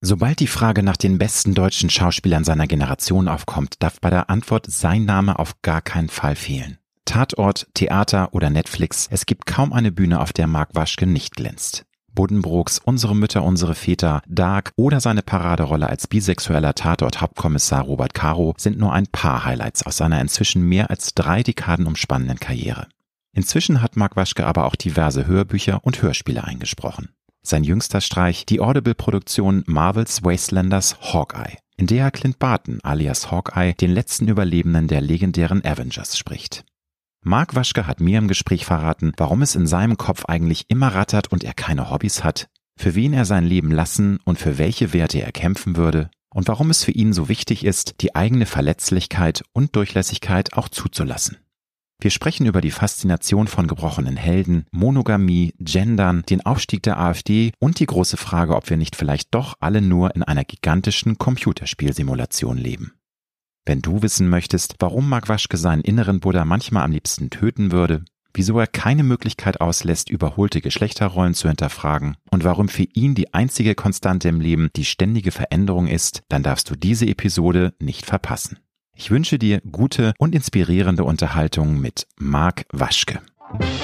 Sobald die Frage nach den besten deutschen Schauspielern seiner Generation aufkommt, darf bei der Antwort sein Name auf gar keinen Fall fehlen. Tatort, Theater oder Netflix, es gibt kaum eine Bühne, auf der Mark Waschke nicht glänzt. Buddenbrooks Unsere Mütter, unsere Väter, Dark oder seine Paraderolle als bisexueller Tatort-Hauptkommissar Robert Caro sind nur ein paar Highlights aus seiner inzwischen mehr als drei Dekaden umspannenden Karriere. Inzwischen hat Mark Waschke aber auch diverse Hörbücher und Hörspiele eingesprochen. Sein jüngster Streich die Audible-Produktion Marvels Wastelanders Hawkeye, in der er Clint Barton alias Hawkeye, den letzten Überlebenden der legendären Avengers, spricht. Mark Waschke hat mir im Gespräch verraten, warum es in seinem Kopf eigentlich immer rattert und er keine Hobbys hat, für wen er sein Leben lassen und für welche Werte er kämpfen würde und warum es für ihn so wichtig ist, die eigene Verletzlichkeit und Durchlässigkeit auch zuzulassen. Wir sprechen über die Faszination von gebrochenen Helden, Monogamie, Gendern, den Aufstieg der AfD und die große Frage, ob wir nicht vielleicht doch alle nur in einer gigantischen Computerspielsimulation leben. Wenn du wissen möchtest, warum Mark Waschke seinen inneren Buddha manchmal am liebsten töten würde, wieso er keine Möglichkeit auslässt, überholte Geschlechterrollen zu hinterfragen und warum für ihn die einzige Konstante im Leben die ständige Veränderung ist, dann darfst du diese Episode nicht verpassen. Ich wünsche dir gute und inspirierende Unterhaltung mit Marc Waschke.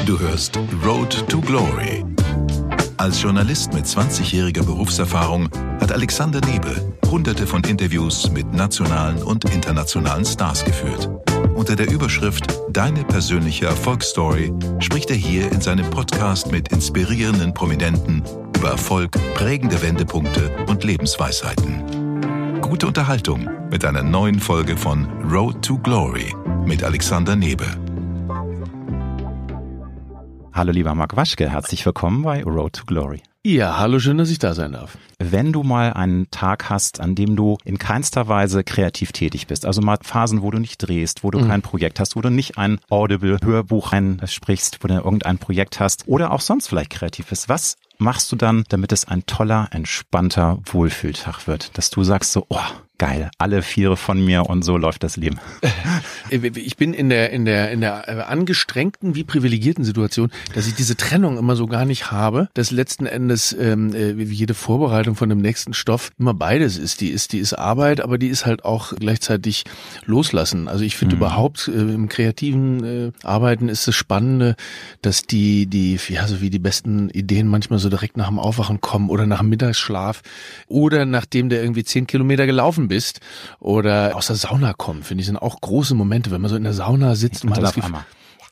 Du hörst Road to Glory. Als Journalist mit 20-jähriger Berufserfahrung hat Alexander Nebel hunderte von Interviews mit nationalen und internationalen Stars geführt. Unter der Überschrift Deine persönliche Erfolgsstory spricht er hier in seinem Podcast mit inspirierenden Prominenten über Erfolg, prägende Wendepunkte und Lebensweisheiten gute Unterhaltung mit einer neuen Folge von Road to Glory mit Alexander Nebe. Hallo lieber Marc Waschke, herzlich willkommen bei Road to Glory. Ja, hallo, schön, dass ich da sein darf. Wenn du mal einen Tag hast, an dem du in keinster Weise kreativ tätig bist, also mal Phasen, wo du nicht drehst, wo du mhm. kein Projekt hast, wo du nicht ein Audible-Hörbuch einsprichst, wo du irgendein Projekt hast oder auch sonst vielleicht kreativ bist, was machst du dann, damit es ein toller, entspannter Wohlfühltag wird? Dass du sagst so, oh, geil, alle Viere von mir und so läuft das Leben. Ich bin in der, in der, in der äh, angestrengten wie privilegierten Situation, dass ich diese Trennung immer so gar nicht habe, dass letzten Endes ähm, äh, wie jede Vorbereitung von dem nächsten Stoff immer beides ist. Die ist, die ist Arbeit, aber die ist halt auch gleichzeitig loslassen. Also ich finde mhm. überhaupt äh, im kreativen äh, Arbeiten ist das Spannende, dass die, die, ja, so wie die besten Ideen manchmal so direkt nach dem Aufwachen kommen oder nach dem Mittagsschlaf oder nachdem der irgendwie zehn Kilometer gelaufen bist oder aus der Sauna kommen, finde ich, sind auch große Momente, wenn man so in der Sauna sitzt und man das Gefühl,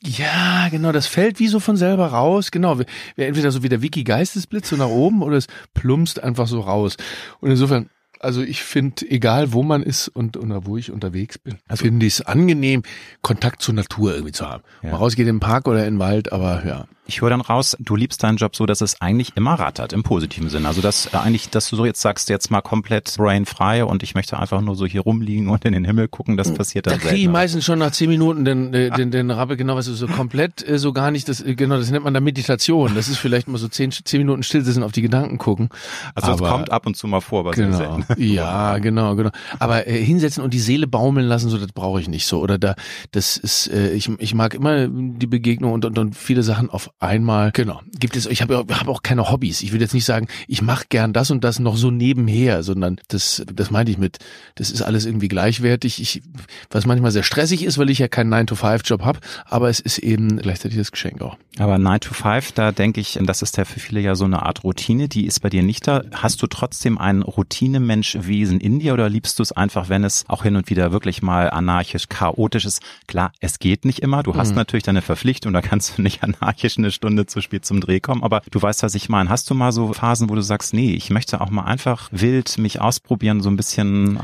ja, genau, das fällt wie so von selber raus. Genau, entweder so wie der Wiki Geistesblitz so nach oben oder es plumpst einfach so raus. Und insofern also ich finde, egal wo man ist und oder wo ich unterwegs bin, also, finde ich es angenehm, Kontakt zur Natur irgendwie zu haben. Ja. Man rausgeht in den Park oder in den Wald, aber ja. Ich höre dann raus, du liebst deinen Job so, dass es eigentlich immer rattert, im positiven Sinne. Also dass äh, eigentlich, dass du so jetzt sagst, jetzt mal komplett brain frei und ich möchte einfach nur so hier rumliegen und in den Himmel gucken, das hm. passiert dann Da kriege ich meistens schon nach zehn Minuten den, äh, den, den Rappe, genau, was ist so komplett äh, so gar nicht, das, äh, genau, das nennt man da Meditation. Das ist vielleicht mal so zehn, zehn Minuten still sitzen, auf die Gedanken gucken. Also es kommt ab und zu mal vor, was genau. Ja, genau, genau. Aber äh, hinsetzen und die Seele baumeln lassen, so das brauche ich nicht so. Oder da, das ist, äh, ich, ich mag immer die Begegnung und, und, und viele Sachen auf einmal. Genau. Gibt es, ich habe hab auch keine Hobbys. Ich will jetzt nicht sagen, ich mache gern das und das noch so nebenher, sondern das, das meinte ich mit, das ist alles irgendwie gleichwertig. Ich, was manchmal sehr stressig ist, weil ich ja keinen 9-to-5-Job habe, aber es ist eben gleichzeitig das Geschenk auch. Aber 9-to-5, da denke ich, das ist ja für viele ja so eine Art Routine, die ist bei dir nicht da. Hast du trotzdem ein Routinemensch-Wesen in dir oder liebst du es einfach, wenn es auch hin und wieder wirklich mal anarchisch, chaotisch ist? Klar, es geht nicht immer. Du hast mhm. natürlich deine Verpflichtung, da kannst du nicht anarchisch eine Stunde zu spät zum Dreh kommen, aber du weißt, was ich meine. Hast du mal so Phasen, wo du sagst, nee, ich möchte auch mal einfach wild mich ausprobieren, so ein bisschen,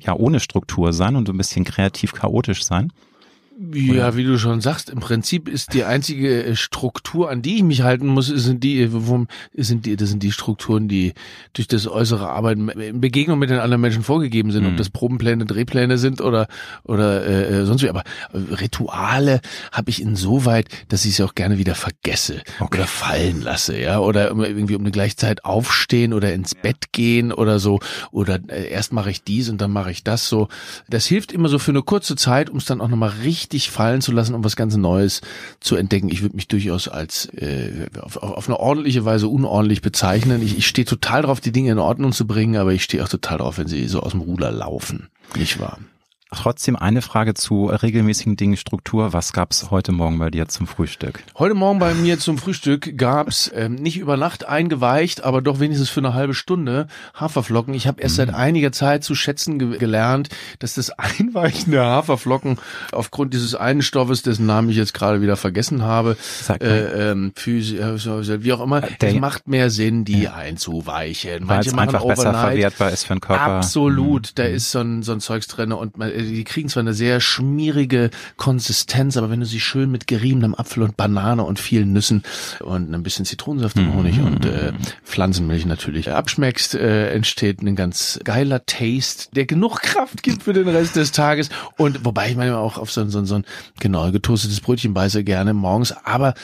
ja, ohne Struktur sein und so ein bisschen kreativ chaotisch sein? Ja, wie du schon sagst, im Prinzip ist die einzige äh, Struktur, an die ich mich halten muss, sind die, wo, sind die, das sind die Strukturen, die durch das äußere Arbeiten in Begegnung mit den anderen Menschen vorgegeben sind, mhm. ob das Probenpläne, Drehpläne sind oder oder äh, äh, sonst wie. Aber äh, Rituale habe ich insoweit, dass ich sie auch gerne wieder vergesse okay. oder fallen lasse, ja, oder irgendwie um eine gleiche Zeit aufstehen oder ins Bett gehen oder so oder äh, erst mache ich dies und dann mache ich das so. Das hilft immer so für eine kurze Zeit, um es dann auch nochmal richtig richtig fallen zu lassen, um was ganz Neues zu entdecken. Ich würde mich durchaus als äh, auf, auf eine ordentliche Weise unordentlich bezeichnen. Ich, ich stehe total drauf, die Dinge in Ordnung zu bringen, aber ich stehe auch total drauf, wenn sie so aus dem Ruder laufen. Nicht wahr? Trotzdem eine Frage zu regelmäßigen Dingen, Struktur. Was gab's heute Morgen bei dir zum Frühstück? Heute Morgen bei mir zum Frühstück gab's ähm, nicht über Nacht eingeweicht, aber doch wenigstens für eine halbe Stunde Haferflocken. Ich habe erst mhm. seit einiger Zeit zu schätzen ge gelernt, dass das Einweichen der Haferflocken aufgrund dieses einen Stoffes, dessen Namen ich jetzt gerade wieder vergessen habe, äh, ähm, wie auch immer, es macht mehr Sinn, die ja. einzuweichen. Manche Weil es einfach besser verwertbar ist für den Körper. Absolut, mhm. da ist so ein, so ein Zeugs drin und man, die kriegen zwar eine sehr schmierige Konsistenz, aber wenn du sie schön mit geriebenem Apfel und Banane und vielen Nüssen und ein bisschen Zitronensaft und Honig mm. und äh, Pflanzenmilch natürlich abschmeckst, äh, entsteht ein ganz geiler Taste, der genug Kraft gibt für den Rest des Tages. Und wobei ich manchmal auch auf so, so, so ein genau getoastetes Brötchen beiße gerne morgens, aber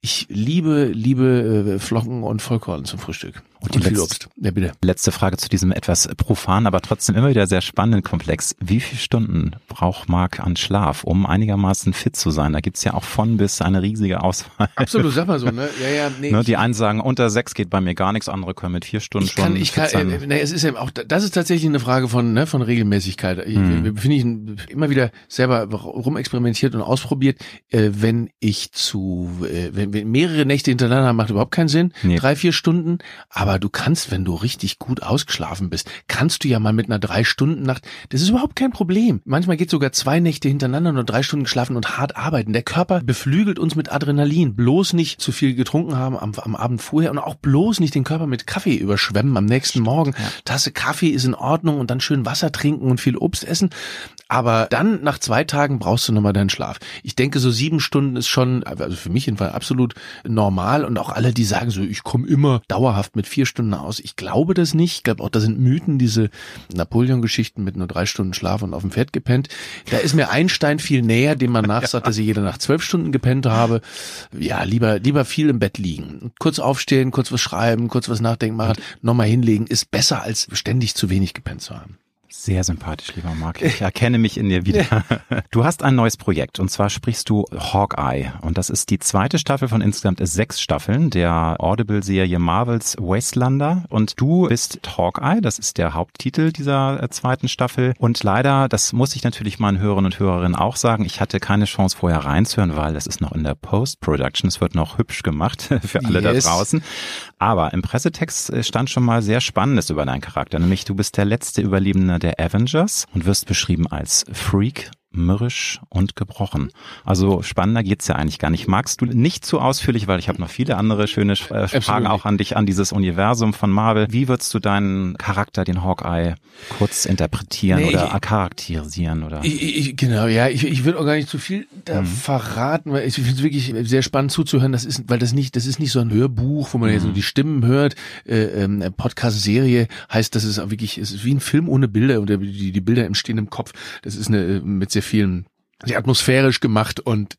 ich liebe, liebe äh, Flocken und Vollkorn zum Frühstück. Und, und viel Obst. Ja, bitte. Letzte Frage zu diesem etwas profanen, aber trotzdem immer wieder sehr spannenden Komplex. Wie viele Stunden braucht Marc an Schlaf, um einigermaßen fit zu sein? Da gibt's ja auch von bis eine riesige Auswahl. Absolut, sag mal so, ne? Ja, ja, nee. Ne, die einen sagen, unter sechs geht bei mir gar nichts, andere können mit vier Stunden ich kann, schon. Ich kann, sein. Äh, ne, es ist ja auch, das ist tatsächlich eine Frage von, ne, von Regelmäßigkeit. Ich, hm. Finde ich immer wieder selber rumexperimentiert und ausprobiert. Äh, wenn ich zu, äh, wenn, wenn mehrere Nächte hintereinander macht überhaupt keinen Sinn. Nee. Drei, vier Stunden. Aber du kannst, wenn du richtig gut ausgeschlafen bist, kannst du ja mal mit einer drei Stunden Nacht, das ist überhaupt kein Problem. Manchmal geht sogar zwei Nächte hintereinander nur drei Stunden geschlafen und hart arbeiten. Der Körper beflügelt uns mit Adrenalin. Bloß nicht zu viel getrunken haben am, am Abend vorher und auch bloß nicht den Körper mit Kaffee überschwemmen am nächsten Morgen. Ja. Tasse Kaffee ist in Ordnung und dann schön Wasser trinken und viel Obst essen. Aber dann nach zwei Tagen brauchst du nochmal deinen Schlaf. Ich denke, so sieben Stunden ist schon, also für mich jedenfalls absolut normal und auch alle, die sagen so, ich komme immer dauerhaft mit vier Stunden aus. Ich glaube das nicht. Ich glaube auch, da sind Mythen, diese Napoleon-Geschichten mit nur drei Stunden Schlaf und auf dem Pferd gepennt. Da ist mir Einstein viel näher, dem man nachsagt, dass ich jede Nacht zwölf Stunden gepennt habe. Ja, lieber, lieber viel im Bett liegen. Kurz aufstehen, kurz was schreiben, kurz was nachdenken machen, nochmal hinlegen, ist besser als ständig zu wenig gepennt zu haben. Sehr sympathisch, lieber Marc. Ich erkenne mich in dir wieder. Du hast ein neues Projekt und zwar sprichst du Hawkeye und das ist die zweite Staffel von insgesamt sechs Staffeln der Audible-Serie Marvels Wastelander und du bist Hawkeye, das ist der Haupttitel dieser äh, zweiten Staffel und leider, das muss ich natürlich meinen Hörern und Hörerinnen auch sagen, ich hatte keine Chance vorher reinzuhören, weil das ist noch in der Post-Production, es wird noch hübsch gemacht für alle yes. da draußen. Aber im Pressetext äh, stand schon mal sehr Spannendes über deinen Charakter, nämlich du bist der letzte Überlebende der Avengers und wirst beschrieben als Freak mürrisch und gebrochen. Also spannender geht's ja eigentlich gar nicht. Magst du nicht zu ausführlich, weil ich habe noch viele andere schöne äh, Fragen auch an dich, an dieses Universum von Marvel. Wie würdest du deinen Charakter, den Hawkeye, kurz interpretieren nee, oder ich, charakterisieren? Oder? Ich, ich, genau, ja, ich, ich würde auch gar nicht zu viel da mhm. verraten, weil ich finde es wirklich sehr spannend zuzuhören. Das ist, weil das nicht, das ist nicht so ein Hörbuch, wo man mhm. ja so die Stimmen hört. Äh, ähm, Podcast-Serie heißt, das ist auch wirklich, es ist wie ein Film ohne Bilder und die, die Bilder entstehen im Kopf. Das ist eine mit sehr sehr vielen, sehr atmosphärisch gemacht und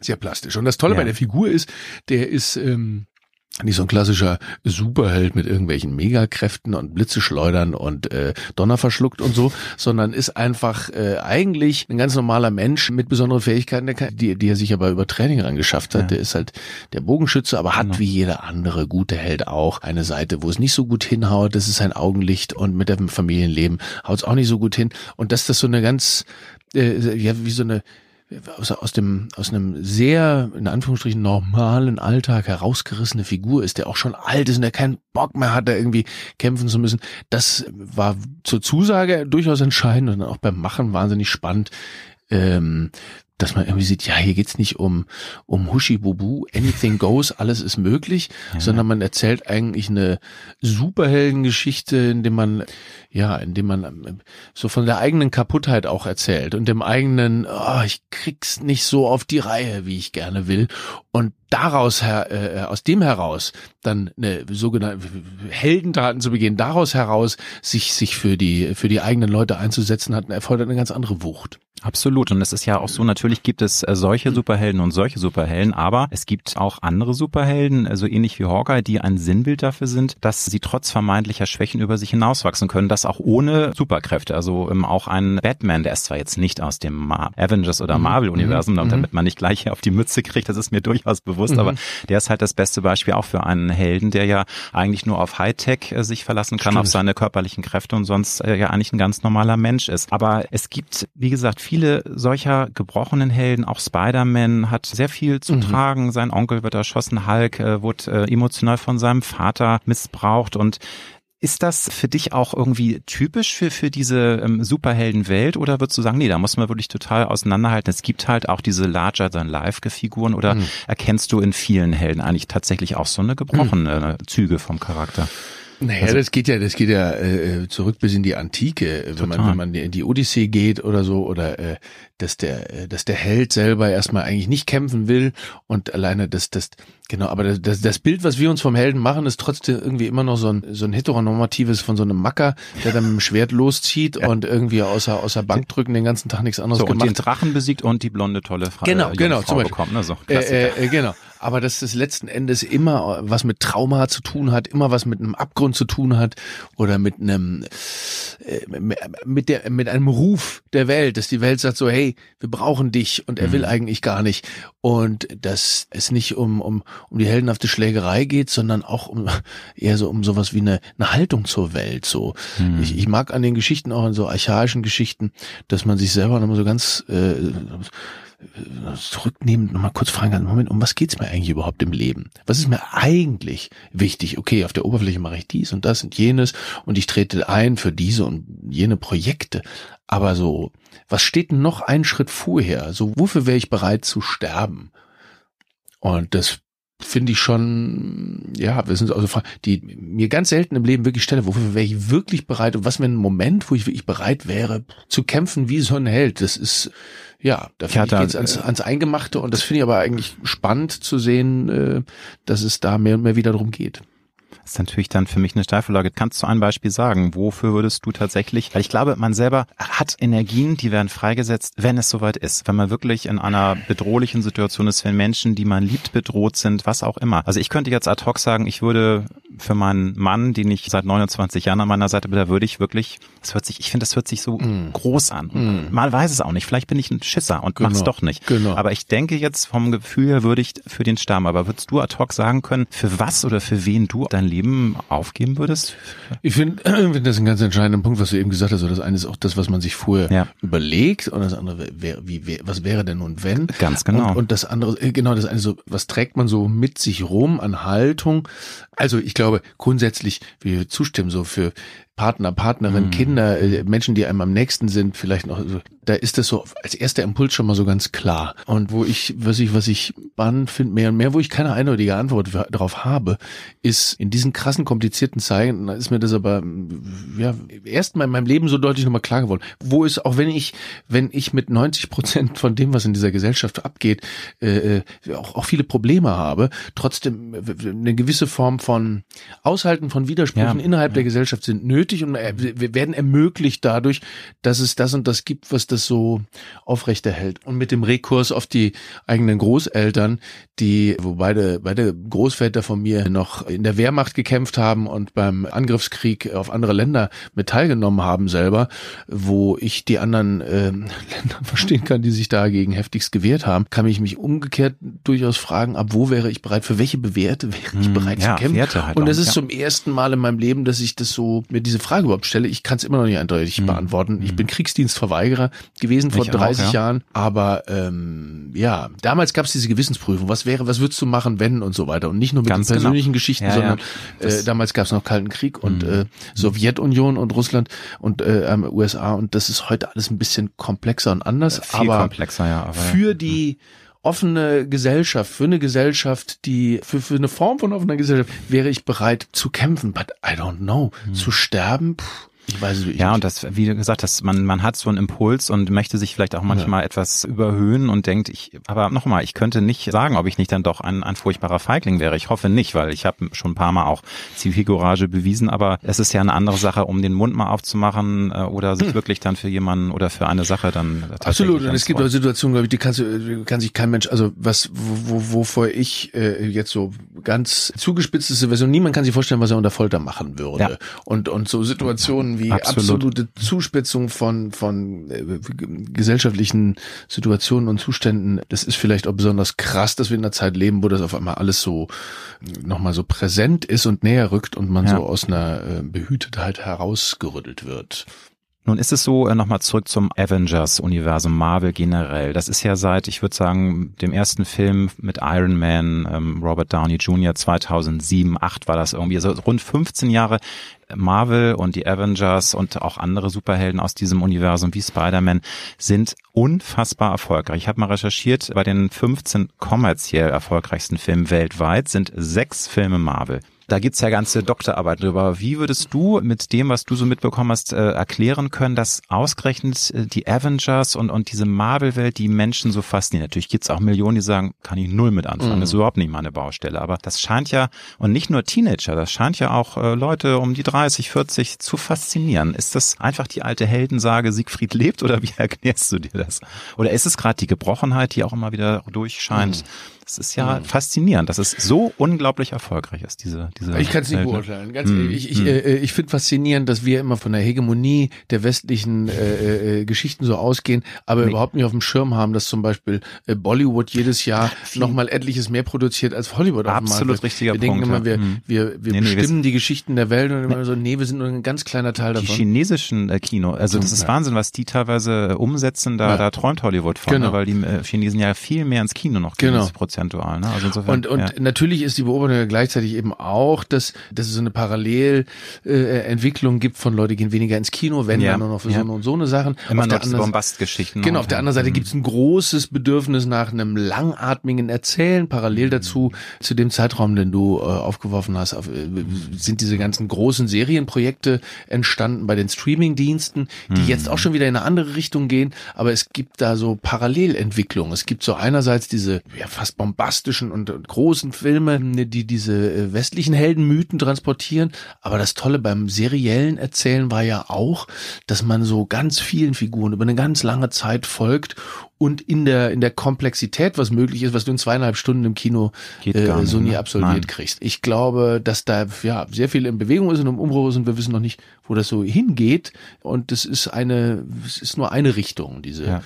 sehr plastisch. Und das Tolle ja. bei der Figur ist, der ist ähm, nicht so ein klassischer Superheld mit irgendwelchen Megakräften und Blitze schleudern und äh, Donner verschluckt und so, sondern ist einfach äh, eigentlich ein ganz normaler Mensch mit besonderen Fähigkeiten, die, die er sich aber über Training rangeschafft hat. Ja. Der ist halt der Bogenschütze, aber hat genau. wie jeder andere gute Held auch eine Seite, wo es nicht so gut hinhaut. Das ist sein Augenlicht und mit dem Familienleben haut es auch nicht so gut hin. Und dass das so eine ganz äh, ja, wie so eine aus, aus dem aus einem sehr in Anführungsstrichen normalen Alltag herausgerissene Figur ist, der auch schon alt ist und der keinen Bock mehr hat, da irgendwie kämpfen zu müssen. Das war zur Zusage durchaus entscheidend und auch beim Machen wahnsinnig spannend. Ähm, dass man irgendwie sieht, ja, hier geht's nicht um, um Huschi Bubu, anything goes, alles ist möglich, ja. sondern man erzählt eigentlich eine Superheldengeschichte, in dem man, ja, in dem man ähm, so von der eigenen Kaputtheit auch erzählt und dem eigenen, oh, ich krieg's nicht so auf die Reihe, wie ich gerne will. Und daraus her, äh, aus dem heraus dann eine sogenannte Heldentaten zu begehen, daraus heraus sich sich für die für die eigenen Leute einzusetzen, hat erfordert eine ganz andere Wucht. Absolut. Und es ist ja auch so, natürlich gibt es äh, solche Superhelden und solche Superhelden, aber es gibt auch andere Superhelden, so also ähnlich wie Hawkeye, die ein Sinnbild dafür sind, dass sie trotz vermeintlicher Schwächen über sich hinauswachsen können, das auch ohne Superkräfte. Also ähm, auch ein Batman, der ist zwar jetzt nicht aus dem Mar Avengers oder mhm. Marvel-Universum, mhm. damit man nicht gleich auf die Mütze kriegt, das ist mir durchaus bewusst, mhm. aber der ist halt das beste Beispiel auch für einen Helden, der ja eigentlich nur auf Hightech äh, sich verlassen kann, Stimmt. auf seine körperlichen Kräfte und sonst äh, ja eigentlich ein ganz normaler Mensch ist. Aber es gibt, wie gesagt, viele solcher gebrochenen Helden, auch Spider-Man hat sehr viel zu mhm. tragen. Sein Onkel wird erschossen, Hulk äh, wurde äh, emotional von seinem Vater missbraucht und ist das für dich auch irgendwie typisch für, für diese ähm, Superheldenwelt oder würdest du sagen, nee, da muss man wirklich total auseinanderhalten? Es gibt halt auch diese Larger-than-Life-Figuren oder mhm. erkennst du in vielen Helden eigentlich tatsächlich auch so eine gebrochene mhm. Züge vom Charakter? Naja, also, das geht ja, das geht ja äh, zurück bis in die Antike, wenn man wenn man in die Odyssee geht oder so, oder äh, dass der äh, dass der Held selber erstmal eigentlich nicht kämpfen will und alleine das das genau, aber das das Bild, was wir uns vom Helden machen, ist trotzdem irgendwie immer noch so ein so ein heteronormatives von so einem Macker, der dann mit dem Schwert loszieht ja. und irgendwie außer außer Bankdrücken den ganzen Tag nichts anderes so, gemacht. Und den Drachen besiegt und die blonde tolle Frau. Genau, genau, zum Beispiel. Bekommt, ne? so, äh, äh, äh, genau aber dass das letzten Endes immer was mit Trauma zu tun hat, immer was mit einem Abgrund zu tun hat oder mit einem äh, mit der mit einem Ruf der Welt, dass die Welt sagt so, hey, wir brauchen dich und er mhm. will eigentlich gar nicht und dass es nicht um um um die heldenhafte Schlägerei geht, sondern auch um eher so um sowas wie eine eine Haltung zur Welt so. Mhm. Ich, ich mag an den Geschichten auch in so archaischen Geschichten, dass man sich selber nochmal so ganz äh, zurücknehmen, nochmal kurz fragen, Moment, um was geht's mir eigentlich überhaupt im Leben? Was ist mir eigentlich wichtig? Okay, auf der Oberfläche mache ich dies und das und jenes und ich trete ein für diese und jene Projekte. Aber so, was steht noch einen Schritt vorher? So, wofür wäre ich bereit zu sterben? Und das finde ich schon, ja, wir sind also die mir ganz selten im Leben wirklich stelle, wofür wäre ich wirklich bereit und was wäre ein Moment, wo ich wirklich bereit wäre zu kämpfen wie so ein Held. Das ist ja, da ich geht's ans, ans Eingemachte und das finde ich aber eigentlich spannend zu sehen, äh, dass es da mehr und mehr wieder darum geht. Das ist natürlich dann für mich eine Steilvorlage. Kannst du ein Beispiel sagen? Wofür würdest du tatsächlich, weil ich glaube, man selber hat Energien, die werden freigesetzt, wenn es soweit ist. Wenn man wirklich in einer bedrohlichen Situation ist, wenn Menschen, die man liebt, bedroht sind, was auch immer. Also ich könnte jetzt ad hoc sagen, ich würde für meinen Mann, den ich seit 29 Jahren an meiner Seite bin, da würde ich wirklich, das hört sich, ich finde, das hört sich so mm. groß an. Mm. Mal weiß es auch nicht. Vielleicht bin ich ein Schisser und genau. mach's doch nicht. Genau. Aber ich denke jetzt vom Gefühl her würde ich für den Stamm. Aber würdest du ad hoc sagen können, für was oder für wen du dein Leben aufgeben würdest? Ich finde, find das ein ganz entscheidender Punkt, was du eben gesagt hast. So das eine ist auch das, was man sich vorher ja. überlegt und das andere wäre, wie, wie, was wäre denn nun wenn? Ganz genau. Und, und das andere, äh, genau, das eine so, was trägt man so mit sich rum an Haltung? Also ich glaube grundsätzlich, wir zustimmen so für Partner, Partnerin, mhm. Kinder, äh, Menschen, die einem am nächsten sind, vielleicht noch, so, da ist das so als erster Impuls schon mal so ganz klar. Und wo ich, was ich, was ich spannend finde, mehr und mehr, wo ich keine eindeutige Antwort darauf habe, ist in diesen krassen, komplizierten Zeiten, da ist mir das aber, ja, erst mal in meinem Leben so deutlich nochmal klar geworden. Wo ist, auch wenn ich, wenn ich mit 90 Prozent von dem, was in dieser Gesellschaft abgeht, äh, äh, auch, auch viele Probleme habe, trotzdem eine gewisse Form von Aushalten von Widersprüchen ja, innerhalb ja. der Gesellschaft sind nötig nötig und wir werden ermöglicht dadurch, dass es das und das gibt, was das so aufrechterhält. Und mit dem Rekurs auf die eigenen Großeltern, die, wo beide, beide Großväter von mir noch in der Wehrmacht gekämpft haben und beim Angriffskrieg auf andere Länder mit teilgenommen haben selber, wo ich die anderen äh, Länder verstehen kann, die sich dagegen heftigst gewehrt haben, kann ich mich umgekehrt durchaus fragen, ab wo wäre ich bereit, für welche Bewährte wäre ich hm, bereit ja, zu kämpfen? Halt und das ist ja. zum ersten Mal in meinem Leben, dass ich das so, mir diese Frage überhaupt stelle. Ich kann es immer noch nicht eindeutig mhm. beantworten. Ich bin mhm. Kriegsdienstverweigerer gewesen vor ich 30 auch, ja. Jahren, aber ähm, ja, damals gab es diese Gewissensprüfung. Was wäre, was würdest du machen, wenn und so weiter und nicht nur mit Ganz den genau. persönlichen genau. Geschichten, ja, sondern ja. Äh, damals gab es noch Kalten Krieg und mhm. äh, Sowjetunion und Russland und äh, USA und das ist heute alles ein bisschen komplexer und anders, äh, Viel aber komplexer, ja, aber für die offene Gesellschaft, für eine Gesellschaft, die, für, für eine Form von offener Gesellschaft, wäre ich bereit zu kämpfen. But I don't know. Hm. Zu sterben, pff, Ich weiß es wirklich Ja, nicht. und das, wie du gesagt hast, man, man hat so einen Impuls und möchte sich vielleicht auch manchmal etwas überhöhen und denkt, ich, aber nochmal, ich könnte nicht sagen, ob ich nicht dann doch ein, ein furchtbarer Feigling wäre. Ich hoffe nicht, weil ich habe schon ein paar Mal auch Zivilcourage bewiesen, aber es ist ja eine andere Sache, um den Mund mal aufzumachen äh, oder sich wirklich dann für jemanden oder für eine Sache dann tatsächlich Absolut, und es gibt auch. Situationen, glaube ich, die kannst du, kann sich kein Mensch, also was, wo, wo- wovor ich äh, jetzt so ganz zugespitzte Version, niemand kann sich vorstellen, was er unter Folter machen würde. Ja. Und, und so Situationen wie Absolut. absolute Zuspitzung von, von äh, gesellschaftlichen Situationen und Zuständen, das ist vielleicht auch besonders krass, dass wir in einer Zeit leben, wo das auf einmal alles so nochmal so präsent ist und näher rückt und man Ja. so aus einer äh, Behütetheit herausgerüttelt wird. Nun ist es so, äh, nochmal zurück zum Avengers-Universum, Marvel generell. Das ist ja seit, ich würde sagen, dem ersten Film mit Iron Man, ähm, Robert Downey Jr. 2007, 8 war das irgendwie, also rund 15 Jahre Marvel und die Avengers und auch andere Superhelden aus diesem Universum wie Spider-Man sind unfassbar erfolgreich. Ich habe mal recherchiert, bei den 15 kommerziell erfolgreichsten Filmen weltweit sind sechs Filme Marvel. Da gibt's ja ganze Doktorarbeit drüber. Wie würdest du mit dem, was du so mitbekommen hast, äh, erklären können, dass ausgerechnet äh, die Avengers und, und diese Marvel-Welt die Menschen so faszinieren? Natürlich gibt's auch Millionen, die sagen, kann ich null mit anfangen, das ist überhaupt nicht meine Baustelle. Aber das scheint ja, und nicht nur Teenager, das scheint ja auch äh, Leute um die 30, 40 zu faszinieren. Ist das einfach die alte Heldensage, Siegfried lebt oder wie erklärst du dir das? Oder ist es gerade die Gebrochenheit, die auch immer wieder durchscheint? Das ist ja faszinierend, dass es so unglaublich erfolgreich ist, diese, diese Ich kann es nicht ne? beurteilen. Ganz ehrlich, ich, ich, äh, ich finde faszinierend, dass wir immer von der Hegemonie der westlichen äh, äh, Geschichten so ausgehen, aber überhaupt nicht auf dem Schirm haben, dass zum Beispiel äh, Bollywood jedes Jahr nochmal etliches mehr produziert als Hollywood auf Absolut ist. richtiger wir denken Punkt, immer, ja. wir, Mhm. wir, wir Nee, nee, bestimmen die Geschichten der Welt und immer so, nee, wir sind nur ein ganz kleiner Teil Die davon. chinesischen äh, Kino, also das ist Ja. Wahnsinn, was die teilweise äh, umsetzen, da, Ja. da träumt Hollywood von, Genau. ne, weil die äh, Chinesen ja viel mehr ins Kino noch gehen, Genau. Prozentual. Ne? Also insofern, Und, und ja. natürlich ist die Beobachtung ja gleichzeitig eben auch, dass, dass es so eine Parallelentwicklung äh, gibt von Leute, die gehen weniger ins Kino, wenn Ja, dann nur noch für ja. so eine und so eine Sachen. immer Auf noch diese Bombastgeschichten. Genau, auf der anderen Seite gibt es ein großes Bedürfnis nach einem langatmigen Erzählen. Parallel Mhm. dazu, zu dem Zeitraum, den du äh, aufgeworfen hast, auf, äh, sind diese ganzen großen Serienprojekte entstanden bei den Streamingdiensten, die jetzt Mhm. auch schon wieder in eine andere Richtung gehen. Aber es gibt da so Parallelentwicklungen. Es gibt so einerseits diese ja, fast bombastischen und, und großen Filme, die diese äh, westlichen Heldenmythen transportieren. Aber das Tolle beim seriellen Erzählen war ja auch, dass man so ganz vielen Figuren über eine ganz lange Zeit folgt und in der in der Komplexität, was möglich ist, was du in zweieinhalb Stunden im Kino äh, so nie ne? absolviert Nein. kriegst. Ich glaube, dass da ja sehr viel in Bewegung ist und im Umbruch ist und wir wissen noch nicht, wo das so hingeht. Und das ist eine, es ist nur eine Richtung, diese Ja.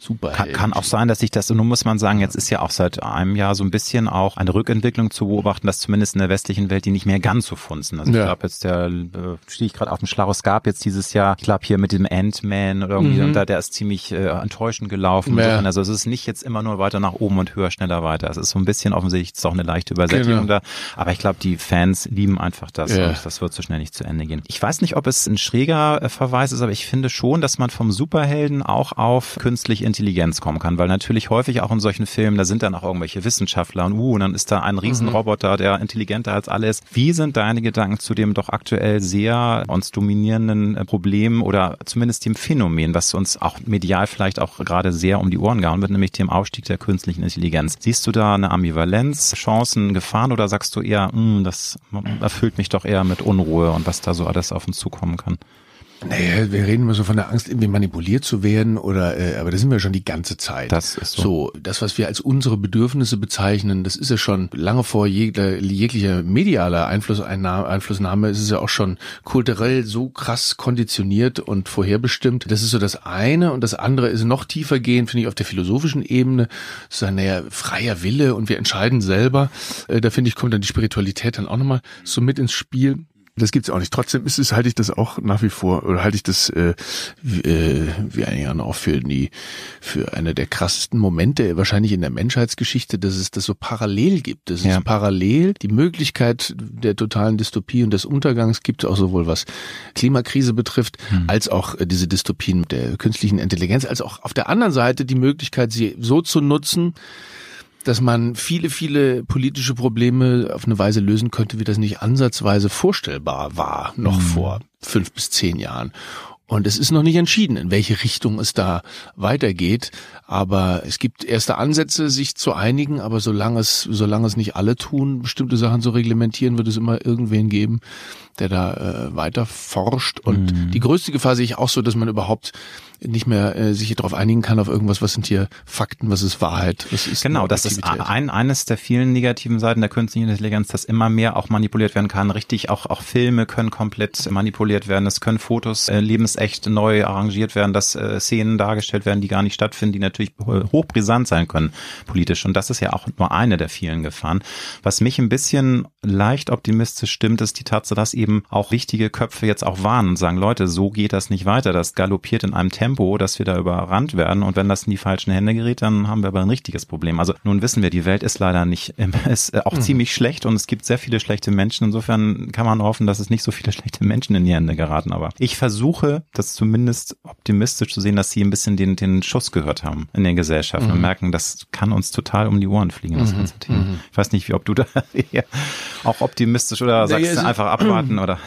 Superhelden. Kann, kann auch sein, dass sich das, und nun muss man sagen, jetzt ist ja auch seit einem Jahr so ein bisschen auch eine Rückentwicklung zu beobachten, dass zumindest in der westlichen Welt die nicht mehr ganz so funzen. Also ich Ja. glaube jetzt, der äh, stehe ich gerade auf dem Schlauch, es gab jetzt dieses Jahr, ich glaube hier mit dem Ant-Man oder irgendwie, und da, der ist ziemlich äh, enttäuschend gelaufen. Ja. Insofern, Also es ist nicht jetzt immer nur weiter nach oben und höher, schneller weiter. Es ist so ein bisschen offensichtlich, es ist auch eine leichte Übersättigung Genau. da. Aber ich glaube, die Fans lieben einfach das Ja. und das wird so schnell nicht zu Ende gehen. Ich weiß nicht, ob es ein schräger äh, Verweis ist, aber ich finde schon, dass man vom Superhelden auch auf künstliche Intelligenz kommen kann, weil natürlich häufig auch in solchen Filmen, da sind dann auch irgendwelche Wissenschaftler und uh, und dann ist da ein Riesenroboter, der intelligenter als alle ist. Wie sind deine Gedanken zu dem doch aktuell sehr uns dominierenden äh, Problem oder zumindest dem Phänomen, was uns auch medial vielleicht auch gerade sehr um die Ohren gehauen wird, nämlich dem Aufstieg der künstlichen Intelligenz. Siehst du da eine Ambivalenz, Chancen, Gefahren oder sagst du eher, "Hm, das erfüllt mich doch eher mit Unruhe und was da so alles auf uns zukommen kann? Naja, wir reden immer so von der Angst, irgendwie manipuliert zu werden oder, äh, aber das sind wir schon die ganze Zeit. Das ist so. So, das, was wir als unsere Bedürfnisse bezeichnen, das ist ja schon lange vor jeglicher, jeglicher medialer Einflusseinnahme, Einflussnahme, ist es ja auch schon kulturell so krass konditioniert und vorherbestimmt. Das ist so das eine und das andere ist noch tiefer gehend, finde ich, auf der philosophischen Ebene. So ein naja, freier Wille und wir entscheiden selber. Äh, da finde ich, kommt dann die Spiritualität dann auch nochmal so mit ins Spiel. Das gibt's auch nicht. Trotzdem ist es, halte ich das auch nach wie vor, oder halte ich das äh, wie, äh, wie einige Jahren auch für die, für eine der krassesten Momente wahrscheinlich in der Menschheitsgeschichte, dass es das so parallel gibt. Dass Ja. es parallel die Möglichkeit der totalen Dystopie und des Untergangs gibt, auch sowohl was Klimakrise betrifft, als auch äh, diese Dystopien der künstlichen Intelligenz, als auch auf der anderen Seite die Möglichkeit, sie so zu nutzen, dass man viele, viele politische Probleme auf eine Weise lösen könnte, wie das nicht ansatzweise vorstellbar war, noch vor fünf bis zehn Jahren. Und es ist noch nicht entschieden, in welche Richtung es da weitergeht. Aber es gibt erste Ansätze, sich zu einigen. Aber solange es, solange es nicht alle tun, bestimmte Sachen zu reglementieren, wird es immer irgendwen geben, der da äh, weiter forscht. Und mhm. die größte Gefahr sehe ich auch so, dass man überhaupt nicht mehr äh, sich darauf einigen kann auf irgendwas, was sind hier Fakten, was ist Wahrheit, was ist Genau, das ist ein, eines der vielen negativen Seiten der künstlichen Intelligenz, dass immer mehr auch manipuliert werden kann. Richtig, auch, auch Filme können komplett manipuliert werden, es können Fotos äh, lebensecht neu arrangiert werden, dass äh, Szenen dargestellt werden, die gar nicht stattfinden, die natürlich hochbrisant sein können politisch. Und das ist ja auch nur eine der vielen Gefahren. Was mich ein bisschen leicht optimistisch stimmt, ist die Tatsache, dass eben auch wichtige Köpfe jetzt auch warnen und sagen, Leute, so geht das nicht weiter. Das galoppiert in einem Tempo dass wir da überrannt werden. Und wenn das in die falschen Hände gerät, dann haben wir aber ein richtiges Problem. Also nun wissen wir, die Welt ist leider nicht, ist äh, auch mhm. ziemlich schlecht und es gibt sehr viele schlechte Menschen. Insofern kann man hoffen, dass es nicht so viele schlechte Menschen in die Hände geraten. Aber ich versuche, das zumindest optimistisch zu sehen, dass sie ein bisschen den, den Schuss gehört haben in der Gesellschaft mhm. und merken, das kann uns total um die Ohren fliegen, das mhm. ganze Thema. Mhm. Ich weiß nicht, wie ob du da auch optimistisch oder sagst du einfach abwarten oder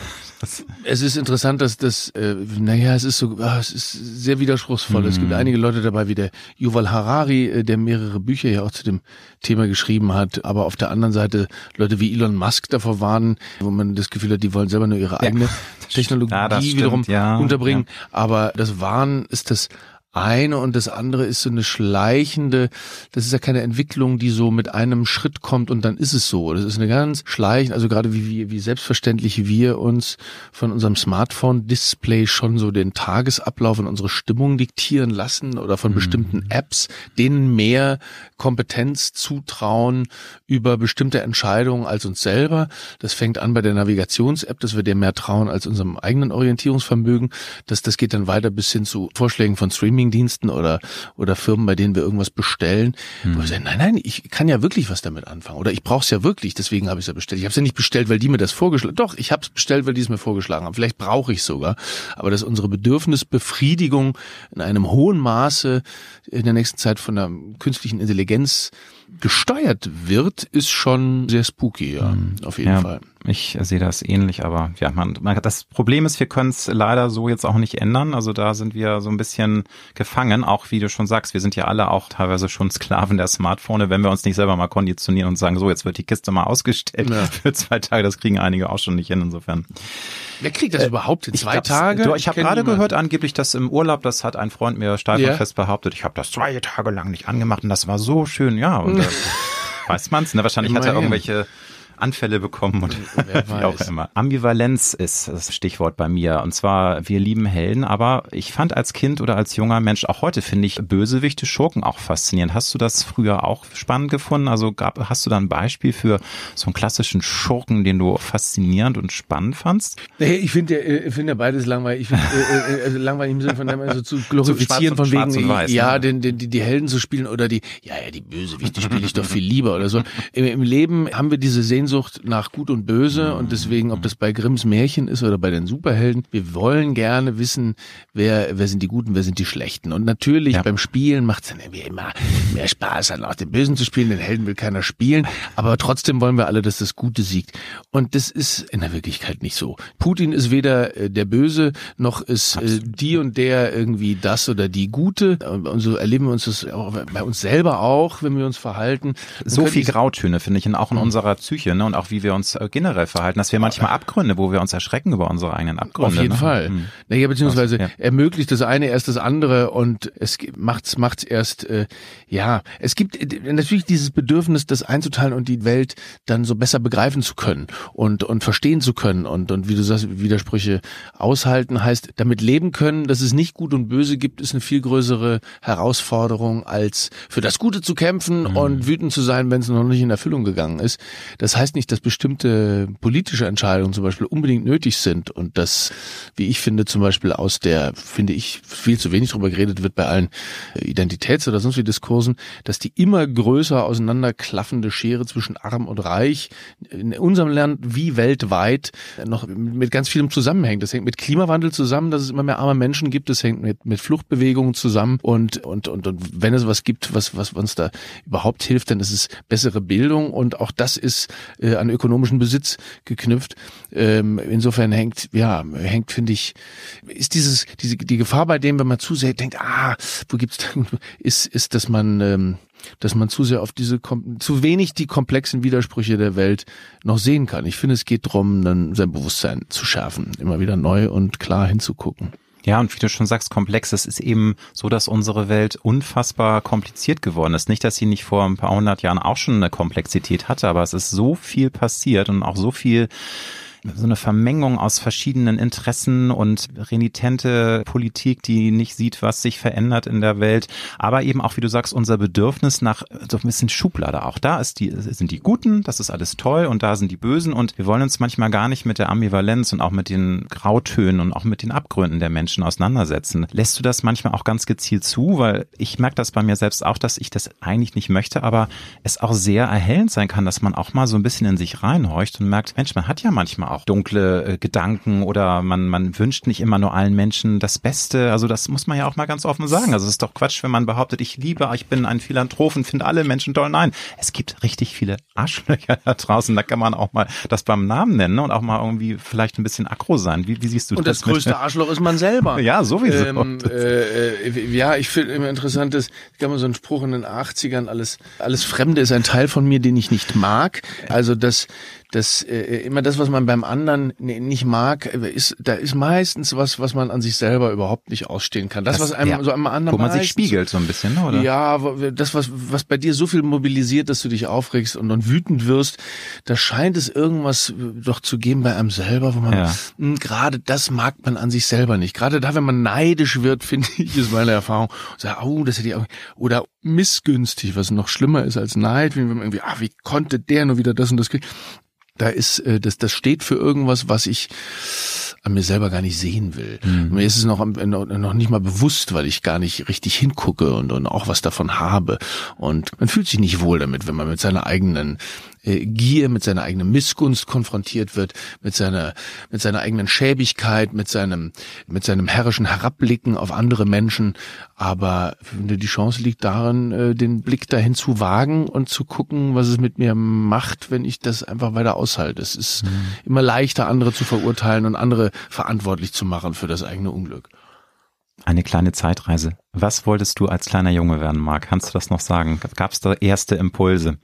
es ist interessant, dass das, äh, naja, es ist so, ah, es ist sehr widerspruchsvoll. Mhm. Es gibt mhm. einige Leute dabei, wie der Yuval Harari, äh, der mehrere Bücher ja auch zu dem Thema geschrieben hat, aber auf der anderen Seite Leute wie Elon Musk davor warnen, wo man das Gefühl hat, die wollen selber nur ihre eigene ja, Technologie ja, wiederum ja, unterbringen. Aber das Warnen ist das eine und das andere ist so eine schleichende, das ist ja keine Entwicklung, die so mit einem Schritt kommt und dann ist es so. Das ist eine ganz schleichende, also gerade wie, wie, wie selbstverständlich wir uns von unserem Smartphone-Display schon so den Tagesablauf und unsere Stimmung diktieren lassen oder von mhm. bestimmten Apps, denen mehr Kompetenz zutrauen über bestimmte Entscheidungen als uns selber. Das fängt an bei der Navigations-App, dass wir der mehr trauen als unserem eigenen Orientierungsvermögen. Das, das geht dann weiter bis hin zu Vorschlägen von Streaming Streamingdiensten oder, oder Firmen, bei denen wir irgendwas bestellen, hm. wo wir sagen, nein, nein, ich kann ja wirklich was damit anfangen. Oder ich brauche es ja wirklich, deswegen habe ich es ja bestellt. Ich habe es ja nicht bestellt, weil die mir das vorgeschlagen Doch, ich habe es bestellt, weil die es mir vorgeschlagen haben. Vielleicht brauche ich sogar. Aber dass unsere Bedürfnisbefriedigung in einem hohen Maße in der nächsten Zeit von der künstlichen Intelligenz gesteuert wird, ist schon sehr spooky, ja, mhm. auf jeden ja, Fall. Ich sehe das ähnlich, aber ja, man, man das Problem ist, wir können es leider so jetzt auch nicht ändern. Also da sind wir so ein bisschen gefangen, auch wie du schon sagst, wir sind ja alle auch teilweise schon Sklaven der Smartphone, wenn wir uns nicht selber mal konditionieren und sagen, so, jetzt wird die Kiste mal ausgestellt ja. für zwei Tage, das kriegen einige auch schon nicht hin, insofern. Wer kriegt das äh, überhaupt in zwei Tage? Du, ich habe gerade gehört, angeblich das im Urlaub, das hat ein Freund mir steif und fest behauptet, ich habe das zwei Tage lang nicht angemacht und das war so schön, ja. Und äh, weiß man's, ne? Wahrscheinlich Immerhin. hat er irgendwelche Anfälle bekommen und wie auch immer. Ambivalenz ist das Stichwort bei mir. Und zwar, wir lieben Helden, aber ich fand als Kind oder als junger Mensch, auch heute finde ich Bösewichte, Schurken auch faszinierend. Hast du das früher auch spannend gefunden? Also gab, hast du da ein Beispiel für so einen klassischen Schurken, den du faszinierend und spannend fandst? Nee, ich finde ja, ich finde ja beides langweilig. Ich finde äh, äh, also langweilig im Sinne von also zu glorifizieren von wegen, weiß, ja, ne? den, den, die, die Helden zu spielen oder die, ja, ja, die Bösewichte spiele ich doch viel lieber oder so. Im, Im Leben haben wir diese Sehnsucht Sehnsucht nach Gut und Böse und deswegen, ob das bei Grimms Märchen ist oder bei den Superhelden, wir wollen gerne wissen, wer, wer sind die Guten, wer sind die Schlechten. Und natürlich ja. beim Spielen macht es dann irgendwie immer mehr Spaß, dann auch den Bösen zu spielen, den Helden will keiner spielen, aber trotzdem wollen wir alle, dass das Gute siegt. Und das ist in der Wirklichkeit nicht so. Putin ist weder äh, der Böse, noch ist äh, die und der irgendwie das oder die Gute. Und so erleben wir uns das bei uns selber auch, wenn wir uns verhalten. So viel Grautöne, finde ich, und auch in mhm. unserer Psyche. Ne? Ne? Und auch wie wir uns äh, generell verhalten, dass wir manchmal Abgründe, wo wir uns erschrecken über unsere eigenen Abgründe. Auf jeden ne? Fall. Hm. Naja, beziehungsweise ja. ermöglicht das eine erst das andere und es macht's macht's erst äh, ja. Es gibt äh, natürlich dieses Bedürfnis, das einzuteilen und die Welt dann so besser begreifen zu können und und verstehen zu können und und wie du sagst Widersprüche aushalten heißt damit leben können, dass es nicht gut und böse gibt, ist eine viel größere Herausforderung als für das Gute zu kämpfen mhm. und wütend zu sein, wenn es noch nicht in Erfüllung gegangen ist. Das heißt heißt nicht, dass bestimmte politische Entscheidungen zum Beispiel unbedingt nötig sind und dass, wie ich finde, zum Beispiel aus der, finde ich, viel zu wenig darüber geredet wird bei allen Identitäts- oder sonst Diskursen, dass die immer größer auseinanderklaffende Schere zwischen arm und reich in unserem Land wie weltweit noch mit ganz vielem zusammenhängt. Das hängt mit Klimawandel zusammen, dass es immer mehr arme Menschen gibt. Das hängt mit, mit Fluchtbewegungen zusammen und, und, und, und wenn es was gibt, was, was uns da überhaupt hilft, dann ist es bessere Bildung und auch das ist äh, an ökonomischen Besitz geknüpft. Ähm, insofern hängt, ja, hängt, finde ich, ist dieses, diese, die Gefahr bei dem, wenn man zu sehr denkt, ah, wo gibt's da, ist, ist, dass man, ähm, dass man zu sehr auf diese, zu wenig die komplexen Widersprüche der Welt noch sehen kann. Ich finde, es geht darum, dann sein Bewusstsein zu schärfen, immer wieder neu und klar hinzugucken. Ja, und wie du schon sagst, komplex. Es ist eben so, dass unsere Welt unfassbar kompliziert geworden ist. Nicht, dass sie nicht vor ein paar hundert Jahren auch schon eine Komplexität hatte, aber es ist so viel passiert und auch so viel so eine Vermengung aus verschiedenen Interessen und renitente Politik, die nicht sieht, was sich verändert in der Welt, aber eben auch, wie du sagst, unser Bedürfnis nach so ein bisschen Schublade. Auch da ist die, sind die Guten, das ist alles toll und da sind die Bösen und wir wollen uns manchmal gar nicht mit der Ambivalenz und auch mit den Grautönen und auch mit den Abgründen der Menschen auseinandersetzen. Lässt du das manchmal auch ganz gezielt zu? Weil ich merke das bei mir selbst auch, dass ich das eigentlich nicht möchte, aber es auch sehr erhellend sein kann, dass man auch mal so ein bisschen in sich reinhorcht und merkt, Mensch, man hat ja manchmal auch dunkle äh, Gedanken oder man, man wünscht nicht immer nur allen Menschen das Beste. Also das muss man ja auch mal ganz offen sagen. Also es ist doch Quatsch, wenn man behauptet, ich liebe, ich bin ein Philanthrop und finde alle Menschen toll. Nein, es gibt richtig viele Arschlöcher da draußen. Da kann man auch mal das beim Namen nennen ne? und auch mal irgendwie vielleicht ein bisschen aggro sein. Wie, wie siehst du und das? Und das größte Arschloch ist man selber. ja, sowieso. Ähm, äh, äh, ja, ich finde immer interessant, dass ich gab mal so einen Spruch in den 80ern, alles, alles Fremde ist ein Teil von mir, den ich nicht mag. Also das, das äh, immer das, was man beim anderen nicht mag, ist da ist meistens was, was man an sich selber überhaupt nicht ausstehen kann. Das, das was einem ja, so einem anderen wo man sich spiegelt so ein bisschen, oder? Ja, das was was bei dir so viel mobilisiert, dass du dich aufregst und dann wütend wirst, da scheint es irgendwas äh, doch zu geben bei einem selber, wo man ja. Hm, gerade das mag man an sich selber nicht. Gerade da, wenn man neidisch wird, finde ich, ist meine Erfahrung, sag, oh, das hätte ich auch, oder missgünstig, was noch schlimmer ist als Neid, wenn man irgendwie, ah, wie konnte der nur wieder das und das kriegen? Da ist, äh, das, das steht für irgendwas, was ich an mir selber gar nicht sehen will. Mhm. Mir ist es noch, noch nicht mal bewusst, weil ich gar nicht richtig hingucke und, und auch was davon habe. Und man fühlt sich nicht wohl damit, wenn man mit seiner eigenen äh, Gier, mit seiner eigenen Missgunst konfrontiert wird, mit seiner, mit seiner eigenen Schäbigkeit, mit seinem, mit seinem herrischen Herabblicken auf andere Menschen. Aber die Chance liegt darin, äh, den Blick dahin zu wagen und zu gucken, was es mit mir macht, wenn ich das einfach weiter aushalte. Es ist mhm. immer leichter, andere zu verurteilen und andere verantwortlich zu machen für das eigene Unglück. Eine kleine Zeitreise. Was wolltest du als kleiner Junge werden, Marc? Kannst du das noch sagen? Gab es da erste Impulse?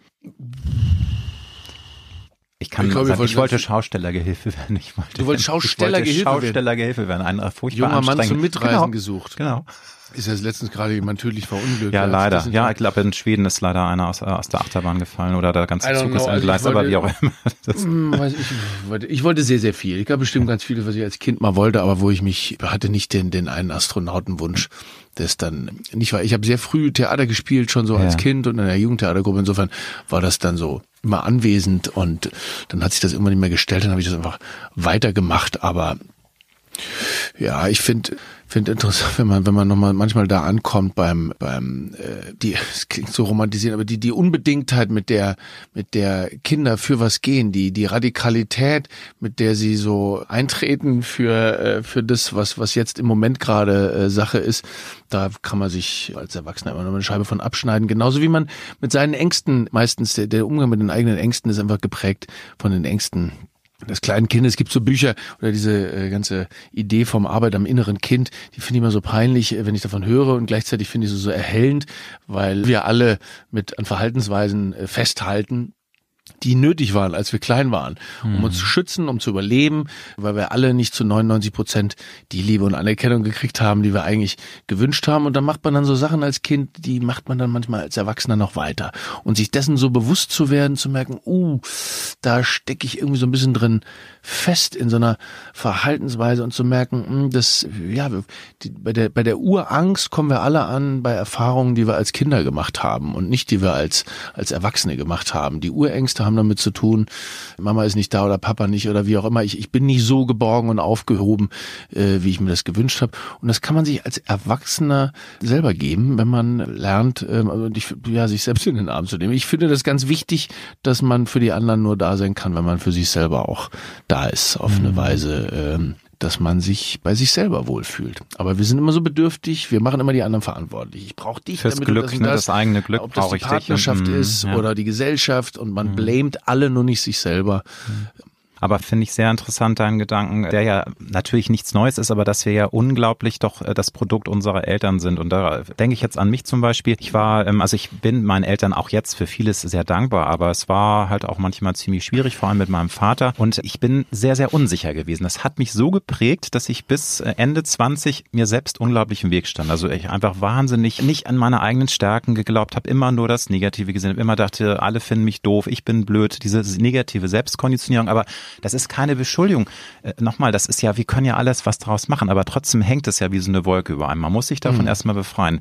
Ich kann ich, glaub, sagen, ich wollte Schaustellergehilfe werden. Ich wollte, du wolltest Schaustellergehilfe werden? Schaustellergehilfe werden. Ein furchtbar Junger Mann zum Mitreisen genau. gesucht. Genau. Ist ja letztens gerade jemand tödlich verunglückt. Ja, leider. Ja, ich glaube, in Schweden ist leider einer aus, aus der Achterbahn gefallen oder der ganze Zug ist entgleist, also aber wie auch immer. Hm, ich, wollte, ich wollte sehr, sehr viel. Ich gab bestimmt ganz viel, was ich als Kind mal wollte, aber wo ich mich, hatte nicht den, den einen Astronautenwunsch das dann nicht war. Ich habe sehr früh Theater gespielt, schon so ja. als Kind und in der Jugendtheatergruppe. Insofern war das dann so immer anwesend und dann hat sich das immer nicht mehr gestellt, dann habe ich das einfach weitergemacht. Aber ja, ich finde finde interessant, wenn man wenn man noch mal manchmal da ankommt beim beim äh, die es klingt so romantisiert, aber die die Unbedingtheit mit der mit der Kinder für was gehen, die die Radikalität, mit der sie so eintreten für äh, für das was was jetzt im Moment gerade äh, Sache ist, da kann man sich als Erwachsener immer noch eine Scheibe von abschneiden, genauso wie man mit seinen Ängsten meistens der, der Umgang mit den eigenen Ängsten ist einfach geprägt von den Ängsten des kleinen Kindes. Es gibt so Bücher oder diese äh, ganze Idee vom Arbeit am inneren Kind, die finde ich immer so peinlich, äh, wenn ich davon höre und gleichzeitig finde ich sie so erhellend, weil wir alle mit an Verhaltensweisen äh, festhalten, die nötig waren, als wir klein waren, um uns mhm. zu schützen, um zu überleben, weil wir alle nicht zu 99 Prozent die Liebe und Anerkennung gekriegt haben, die wir eigentlich gewünscht haben. Und dann macht man dann so Sachen als Kind, die macht man dann manchmal als Erwachsener noch weiter. Und sich dessen so bewusst zu werden, zu merken, uh, da stecke ich irgendwie so ein bisschen drin fest in so einer Verhaltensweise und zu merken, hm, das, ja, die, bei der, bei der Urangst kommen wir alle an bei Erfahrungen, die wir als Kinder gemacht haben und nicht die wir als, als Erwachsene gemacht haben. Die Urängste haben damit zu tun, Mama ist nicht da oder Papa nicht oder wie auch immer. Ich, ich bin nicht so geborgen und aufgehoben, äh, wie ich mir das gewünscht habe. Und das kann man sich als Erwachsener selber geben, wenn man lernt, ähm, also ich, ja, sich selbst in den Arm zu nehmen. Ich finde das ganz wichtig, dass man für die anderen nur da sein kann, wenn man für sich selber auch da ist, auf mhm. eine Weise. Ähm, dass man sich bei sich selber wohlfühlt. Aber wir sind immer so bedürftig, wir machen immer die anderen verantwortlich. Ich brauche dich, Fürs damit Glück, das, ne, das, das eigene Glück ob das die. Partnerschaft Und, ist ja. oder die Gesellschaft und man Mhm. blamet alle nur nicht sich selber. Aber finde ich sehr interessant, deinen Gedanken, der ja natürlich nichts Neues ist, aber dass wir ja unglaublich doch äh, das Produkt unserer Eltern sind. Und da denke ich jetzt an mich zum Beispiel. Ich war, ähm, also ich bin meinen Eltern auch jetzt für vieles sehr dankbar, aber es war halt auch manchmal ziemlich schwierig, vor allem mit meinem Vater. Und ich bin sehr, sehr unsicher gewesen. Das hat mich so geprägt, dass ich bis äh, Ende 20 mir selbst unglaublich im Weg stand. Also ich einfach wahnsinnig nicht an meine eigenen Stärken geglaubt habe, immer nur das Negative gesehen immer dachte, alle finden mich doof, ich bin blöd, diese negative Selbstkonditionierung. Aber das ist keine Beschuldigung. Äh, Nochmal, das ist ja, wir können ja alles was draus machen, aber trotzdem hängt es ja wie so eine Wolke über einem. Man muss sich davon Mhm. erstmal befreien.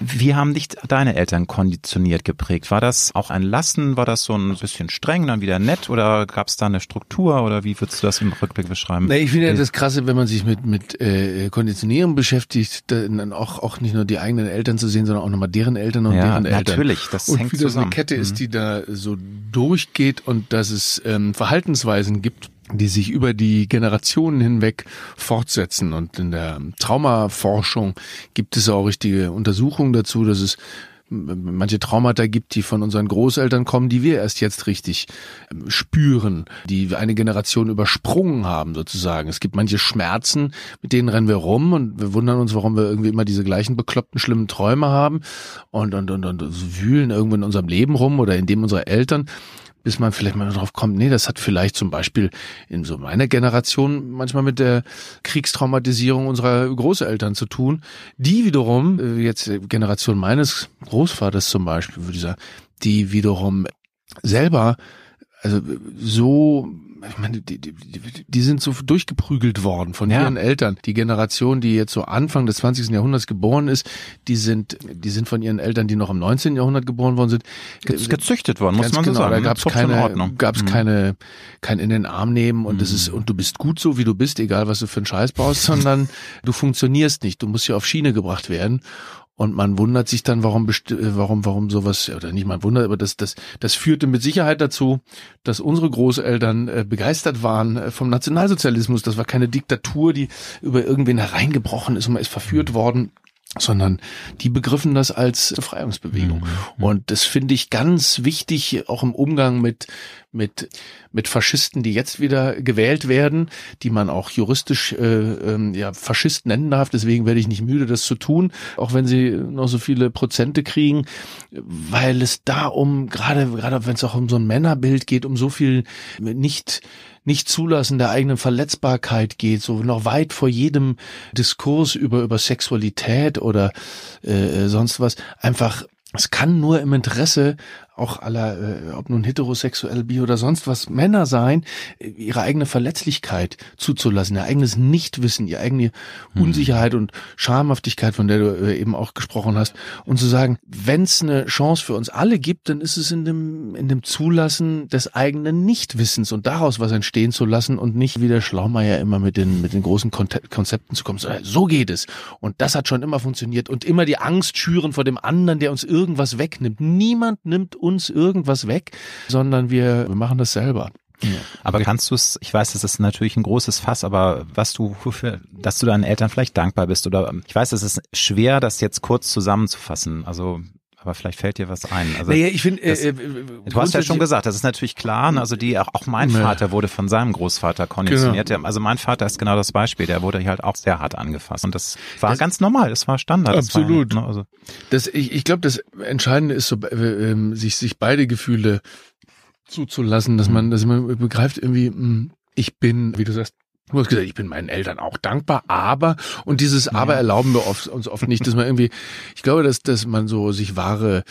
Wie haben dich deine Eltern konditioniert geprägt? War das auch ein Lassen? War das so ein bisschen streng, dann wieder nett? Oder gab es da eine Struktur? Oder wie würdest du das im Rückblick beschreiben? Nee, ich finde ja das Krasse, wenn man sich mit, mit äh, Konditionierung beschäftigt, dann auch, auch nicht nur die eigenen Eltern zu sehen, sondern auch nochmal deren Eltern und ja, deren Eltern. natürlich, das und hängt wie das zusammen. eine Kette Mhm. ist, die da so durchgeht und dass es ähm, Verhaltensweisen gibt, die sich über die Generationen hinweg fortsetzen. Und in der Traumaforschung gibt es auch richtige Untersuchungen dazu, dass es manche Traumata gibt, die von unseren Großeltern kommen, die wir erst jetzt richtig ähm, spüren, die eine Generation übersprungen haben sozusagen. Es gibt manche Schmerzen, mit denen rennen wir rum und wir wundern uns, warum wir irgendwie immer diese gleichen bekloppten, schlimmen Träume haben und, und, und, und wühlen irgendwo in unserem Leben rum oder in dem unserer Eltern bis man vielleicht mal darauf kommt, nee, das hat vielleicht zum Beispiel in so meiner Generation manchmal mit der Kriegstraumatisierung unserer Großeltern zu tun. Die wiederum, äh, jetzt Generation meines Großvaters zum Beispiel, würde ich sagen, die wiederum selber, also äh, so, ich meine, die, die, die, sind so durchgeprügelt worden von Ja. ihren Eltern. Die Generation, die jetzt so Anfang des 20. Jahrhunderts geboren ist, die sind, die sind von ihren Eltern, die noch im 19. Jahrhundert geboren worden sind, Ge- gezüchtet worden, muss man genau, so sagen. da ne? gab es keine, gab's Mhm. keine, kein in den Arm nehmen und das ist und du bist gut so wie du bist, egal was du für einen Scheiß baust, sondern du funktionierst nicht. Du musst ja auf Schiene gebracht werden. Und man wundert sich dann, warum, äh, warum, warum sowas, oder nicht man wundert, aber das, das, das führte mit Sicherheit dazu, dass unsere Großeltern äh, begeistert waren äh, vom Nationalsozialismus. Das war keine Diktatur, die über irgendwen hereingebrochen ist und man ist verführt worden sondern die begriffen das als Befreiungsbewegung. Und das finde ich ganz wichtig, auch im Umgang mit, mit, mit Faschisten, die jetzt wieder gewählt werden, die man auch juristisch äh, ähm, ja, Faschist nennen darf. Deswegen werde ich nicht müde, das zu tun, auch wenn sie noch so viele Prozente kriegen, weil es da um, gerade, gerade wenn es auch um so ein Männerbild geht, um so viel nicht nicht zulassen der eigenen Verletzbarkeit geht, so noch weit vor jedem Diskurs über über Sexualität oder äh, sonst was, einfach es kann nur im Interesse auch aller, äh, ob nun heterosexuell, bi oder sonst was Männer sein, äh, ihre eigene Verletzlichkeit zuzulassen, ihr eigenes Nichtwissen, ihre eigene Unsicherheit und Schamhaftigkeit, von der du äh, eben auch gesprochen hast, und zu sagen, wenn es eine Chance für uns alle gibt, dann ist es in dem in dem Zulassen des eigenen Nichtwissens und daraus was entstehen zu lassen und nicht wie der Schlaumeier immer mit den mit den großen Konzepten zu kommen. So, so geht es und das hat schon immer funktioniert und immer die Angst schüren vor dem anderen, der uns irgendwas wegnimmt. Niemand nimmt uns irgendwas weg, sondern wir, wir machen das selber. Aber kannst du es, ich weiß, das ist natürlich ein großes Fass, aber was du, wofür, dass du deinen Eltern vielleicht dankbar bist oder ich weiß, es ist schwer, das jetzt kurz zusammenzufassen. Also, aber vielleicht fällt dir was ein. Also, naja, ich finde, das- äh, äh, Du hast ja schon gesagt, das ist natürlich klar. ne? Also die, auch auch mein. Vater wurde von seinem Großvater konditioniert. Genau. Also mein Vater ist genau das Beispiel. Der wurde halt auch sehr hart angefasst und das war Das- ganz normal. Das war Standard. Das Absolut. War, ne, also, Das, ich ich glaube, das Entscheidende ist, so, äh, ähm, sich, sich beide Gefühle zuzulassen, dass man, dass man begreift irgendwie, mh, ich bin, wie du sagst, du hast gesagt, ich bin meinen Eltern auch dankbar, aber, und dieses Aber erlauben wir oft, uns oft nicht, dass man irgendwie, ich glaube, dass, dass man so sich wahre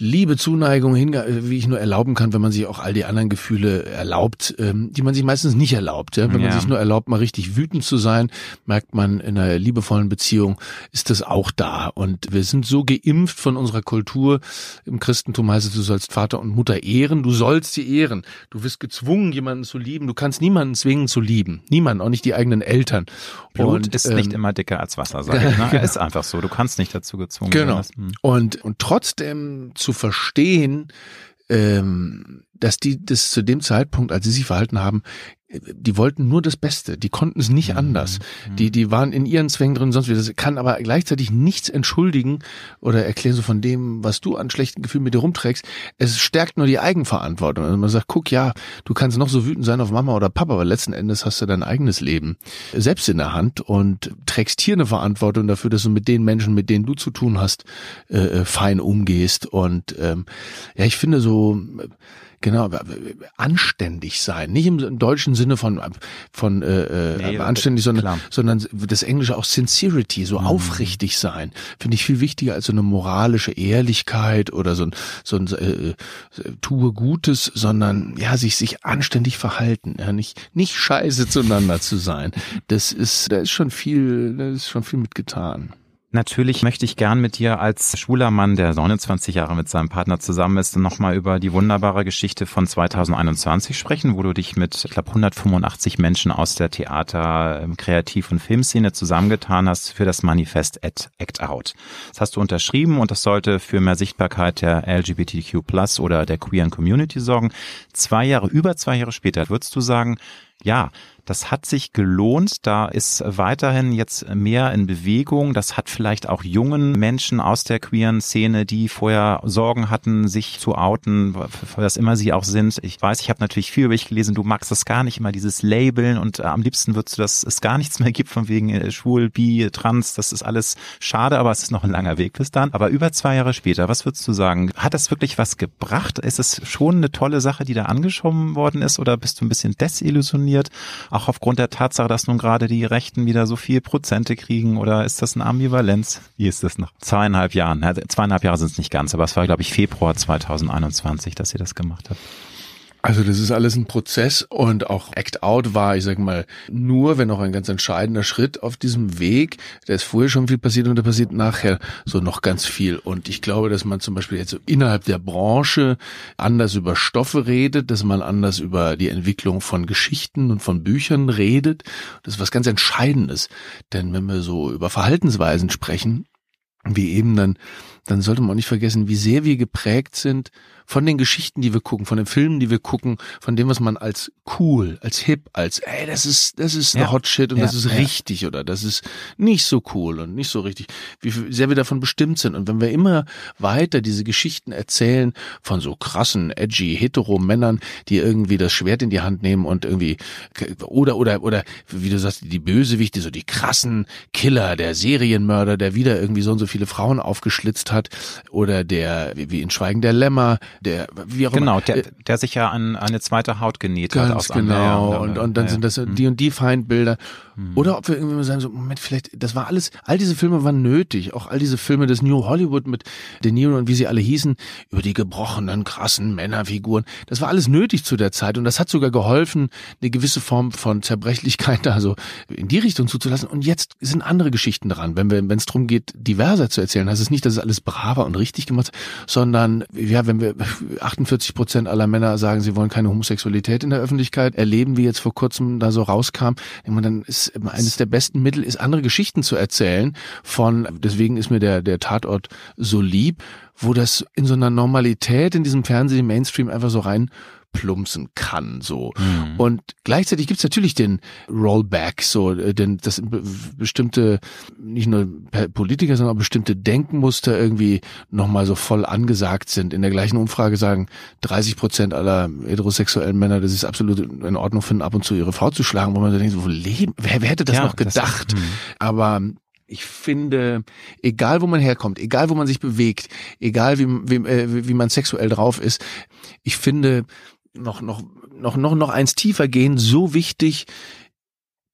Liebe, Zuneigung, Hinge wie ich nur erlauben kann, wenn man sich auch all die anderen Gefühle erlaubt, ähm, die man sich meistens nicht erlaubt. Ja? Wenn Ja. man sich nur erlaubt, mal richtig wütend zu sein, merkt man in einer liebevollen Beziehung, ist das auch da. Und wir sind so geimpft von unserer Kultur. Im Christentum heißt es, du sollst Vater und Mutter ehren, du sollst sie ehren. Du wirst gezwungen, jemanden zu lieben. Du kannst niemanden zwingen zu lieben. Niemanden, auch nicht die eigenen Eltern. Blut Und, ist nicht ähm, immer dicker als Wasser, sage ich. Ne? Genau. Ist einfach so. Du kannst nicht dazu gezwungen Genau. werden. Hm. Und, und trotzdem zu verstehen, ähm, dass die das zu dem Zeitpunkt, als sie sich verhalten haben, die wollten nur das Beste, die konnten es nicht mhm. anders. Die, die waren in ihren Zwängen drin, sonst wie das kann aber gleichzeitig nichts entschuldigen oder erklären so von dem, was du an schlechten Gefühlen mit dir rumträgst. Es stärkt nur die Eigenverantwortung. Also man sagt, guck, ja, du kannst noch so wütend sein auf Mama oder Papa, aber letzten Endes hast du dein eigenes Leben selbst in der Hand und trägst hier eine Verantwortung dafür, dass du mit den Menschen, mit denen du zu tun hast, äh, äh fein umgehst. Und ähm, ja, ich finde so, genau, anständig sein. Nicht im deutschen Sinne von, von äh, äh nee, anständig, sondern, sondern das Englische auch Sincerity, so mhm. aufrichtig sein, finde ich viel wichtiger als so eine moralische Ehrlichkeit oder so ein, so ein äh, äh, tue Gutes, sondern ja, sich, sich anständig verhalten, ja, nicht, nicht scheiße zueinander zu sein. Das ist, da ist schon viel, da ist schon viel mitgetan. Natürlich möchte ich gern mit dir als schwuler Mann, der 29 Jahre mit seinem Partner zusammen ist, nochmal über die wunderbare Geschichte von 2021 sprechen, wo du dich mit, ich glaube, 185 Menschen aus der Theater-, Kreativ- und Filmszene zusammengetan hast für das Manifest Act Out. Das hast du unterschrieben und das sollte für mehr Sichtbarkeit der LGBTQ Plus oder der queeren Community sorgen. Zwei Jahre, über zwei Jahre später, würdest du sagen, ja, das hat sich gelohnt. Da ist weiterhin jetzt mehr in Bewegung. Das hat vielleicht auch jungen Menschen aus der queeren Szene, die vorher Sorgen hatten, sich zu outen, was immer sie auch sind. Ich weiß, ich habe natürlich viel über dich gelesen. Du magst das gar nicht immer, dieses Labeln und äh, am liebsten würdest du, dass es gar nichts mehr gibt von wegen äh, schwul, bi, trans. Das ist alles schade, aber es ist noch ein langer Weg bis dann. Aber über zwei Jahre später, was würdest du sagen? Hat das wirklich was gebracht? Ist es schon eine tolle Sache, die da angeschoben worden ist oder bist du ein bisschen desillusioniert? Auch aufgrund der Tatsache, dass nun gerade die Rechten wieder so viel Prozente kriegen oder ist das eine Ambivalenz? Wie ist das noch? Zweieinhalb Jahren, zweieinhalb Jahre sind es nicht ganz, aber es war, glaube ich, Februar 2021, dass ihr das gemacht habt. Also das ist alles ein Prozess und auch Act Out war, ich sag mal, nur, wenn auch ein ganz entscheidender Schritt auf diesem Weg. Da ist vorher schon viel passiert und da passiert nachher so noch ganz viel. Und ich glaube, dass man zum Beispiel jetzt so innerhalb der Branche anders über Stoffe redet, dass man anders über die Entwicklung von Geschichten und von Büchern redet. Das ist was ganz Entscheidendes. Denn wenn wir so über Verhaltensweisen sprechen, wie eben dann, dann sollte man auch nicht vergessen, wie sehr wir geprägt sind von den Geschichten, die wir gucken, von den Filmen, die wir gucken, von dem, was man als cool, als hip, als ey, das ist, das ist ja. Hot Shit und ja. das ist richtig oder das ist nicht so cool und nicht so richtig, wie sehr wir davon bestimmt sind. Und wenn wir immer weiter diese Geschichten erzählen von so krassen, edgy, hetero Männern, die irgendwie das Schwert in die Hand nehmen und irgendwie oder oder oder wie du sagst, die Bösewichte, so die krassen Killer, der Serienmörder, der wieder irgendwie so und so viele Frauen aufgeschlitzt hat oder der wie in Schweigen der Lämmer, der wie auch genau, immer. der, äh, der sich ja an eine zweite Haut genäht ganz hat. Aus genau. Anderen, und, und dann ja, sind das ja. die und die Feindbilder. Hm. Oder ob wir irgendwie mal sagen, so, Moment, vielleicht, das war alles, all diese Filme waren nötig. Auch all diese Filme des New Hollywood mit De Niro und wie sie alle hießen, über die gebrochenen, krassen Männerfiguren. Das war alles nötig zu der Zeit. Und das hat sogar geholfen, eine gewisse Form von Zerbrechlichkeit also in die Richtung zuzulassen. Und jetzt sind andere Geschichten dran. Wenn wir, wenn es darum geht, diverser zu erzählen, heißt es nicht, dass es alles braver und richtig gemacht, sondern, ja, wenn wir 48 Prozent aller Männer sagen, sie wollen keine Homosexualität in der Öffentlichkeit erleben, wie jetzt vor kurzem da so rauskam, dann ist eines der besten Mittel, ist andere Geschichten zu erzählen von, deswegen ist mir der, der Tatort so lieb, wo das in so einer Normalität in diesem Fernsehen, Mainstream einfach so rein plumpsen kann so mhm. und gleichzeitig gibt's natürlich den Rollback so äh, denn das bestimmte nicht nur Politiker sondern auch bestimmte Denkmuster irgendwie nochmal so voll angesagt sind in der gleichen Umfrage sagen 30 Prozent aller heterosexuellen Männer dass sie es absolut in Ordnung finden ab und zu ihre Frau zu schlagen wo man so denkt wo leben wer, wer hätte das ja, noch gedacht das, mhm. aber ich finde, egal wo man herkommt, egal wo man sich bewegt, egal wie, wie, äh, wie man sexuell drauf ist, ich finde, noch, noch, noch, noch, noch eins tiefer gehen, so wichtig,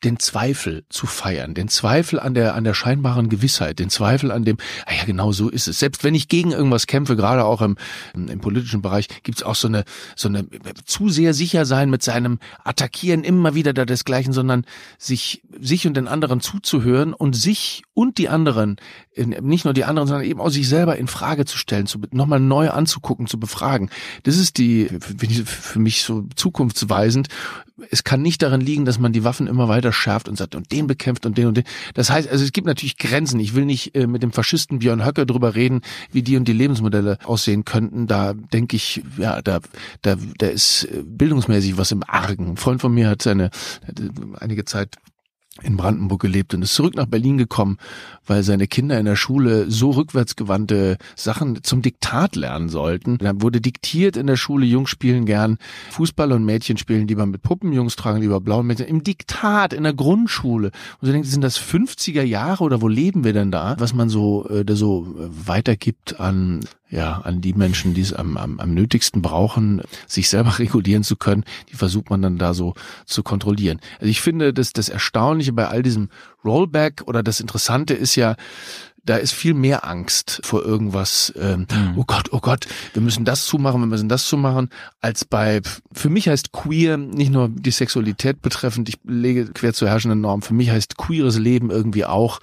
den Zweifel zu feiern, den Zweifel an der, an der scheinbaren Gewissheit, den Zweifel an dem, ah ja, genau so ist es. Selbst wenn ich gegen irgendwas kämpfe, gerade auch im, im politischen Bereich, gibt's auch so eine, so eine zu sehr sicher sein mit seinem Attackieren immer wieder da desgleichen, sondern sich, sich und den anderen zuzuhören und sich und die anderen, nicht nur die anderen, sondern eben auch sich selber in Frage zu stellen, zu, nochmal neu anzugucken, zu befragen. Das ist die, für mich so zukunftsweisend. Es kann nicht darin liegen, dass man die Waffen immer weiter verschärft und sagt und den bekämpft und den und den. Das heißt, also es gibt natürlich Grenzen. Ich will nicht äh, mit dem Faschisten Björn Höcke drüber reden, wie die und die Lebensmodelle aussehen könnten. Da denke ich, ja, da, da, da ist äh, bildungsmäßig was im Argen. Ein Freund von mir hat seine hat einige Zeit in Brandenburg gelebt und ist zurück nach Berlin gekommen, weil seine Kinder in der Schule so rückwärtsgewandte Sachen zum Diktat lernen sollten. Dann wurde diktiert in der Schule, Jungs spielen gern Fußball und Mädchen spielen lieber mit Puppen, Jungs tragen lieber blaue Mädchen. Im Diktat, in der Grundschule. Und so denkt, sind das 50er Jahre oder wo leben wir denn da? Was man so, äh, da so äh, weitergibt an ja, an die Menschen, die es am, am, am nötigsten brauchen, sich selber regulieren zu können, die versucht man dann da so zu kontrollieren. Also ich finde, dass das Erstaunliche bei all diesem Rollback oder das Interessante ist ja, da ist viel mehr Angst vor irgendwas, ähm, mhm. oh Gott, oh Gott, wir müssen das zumachen, wir müssen das zumachen, als bei, für mich heißt queer nicht nur die Sexualität betreffend, ich lege quer zur herrschenden Norm, für mich heißt queeres Leben irgendwie auch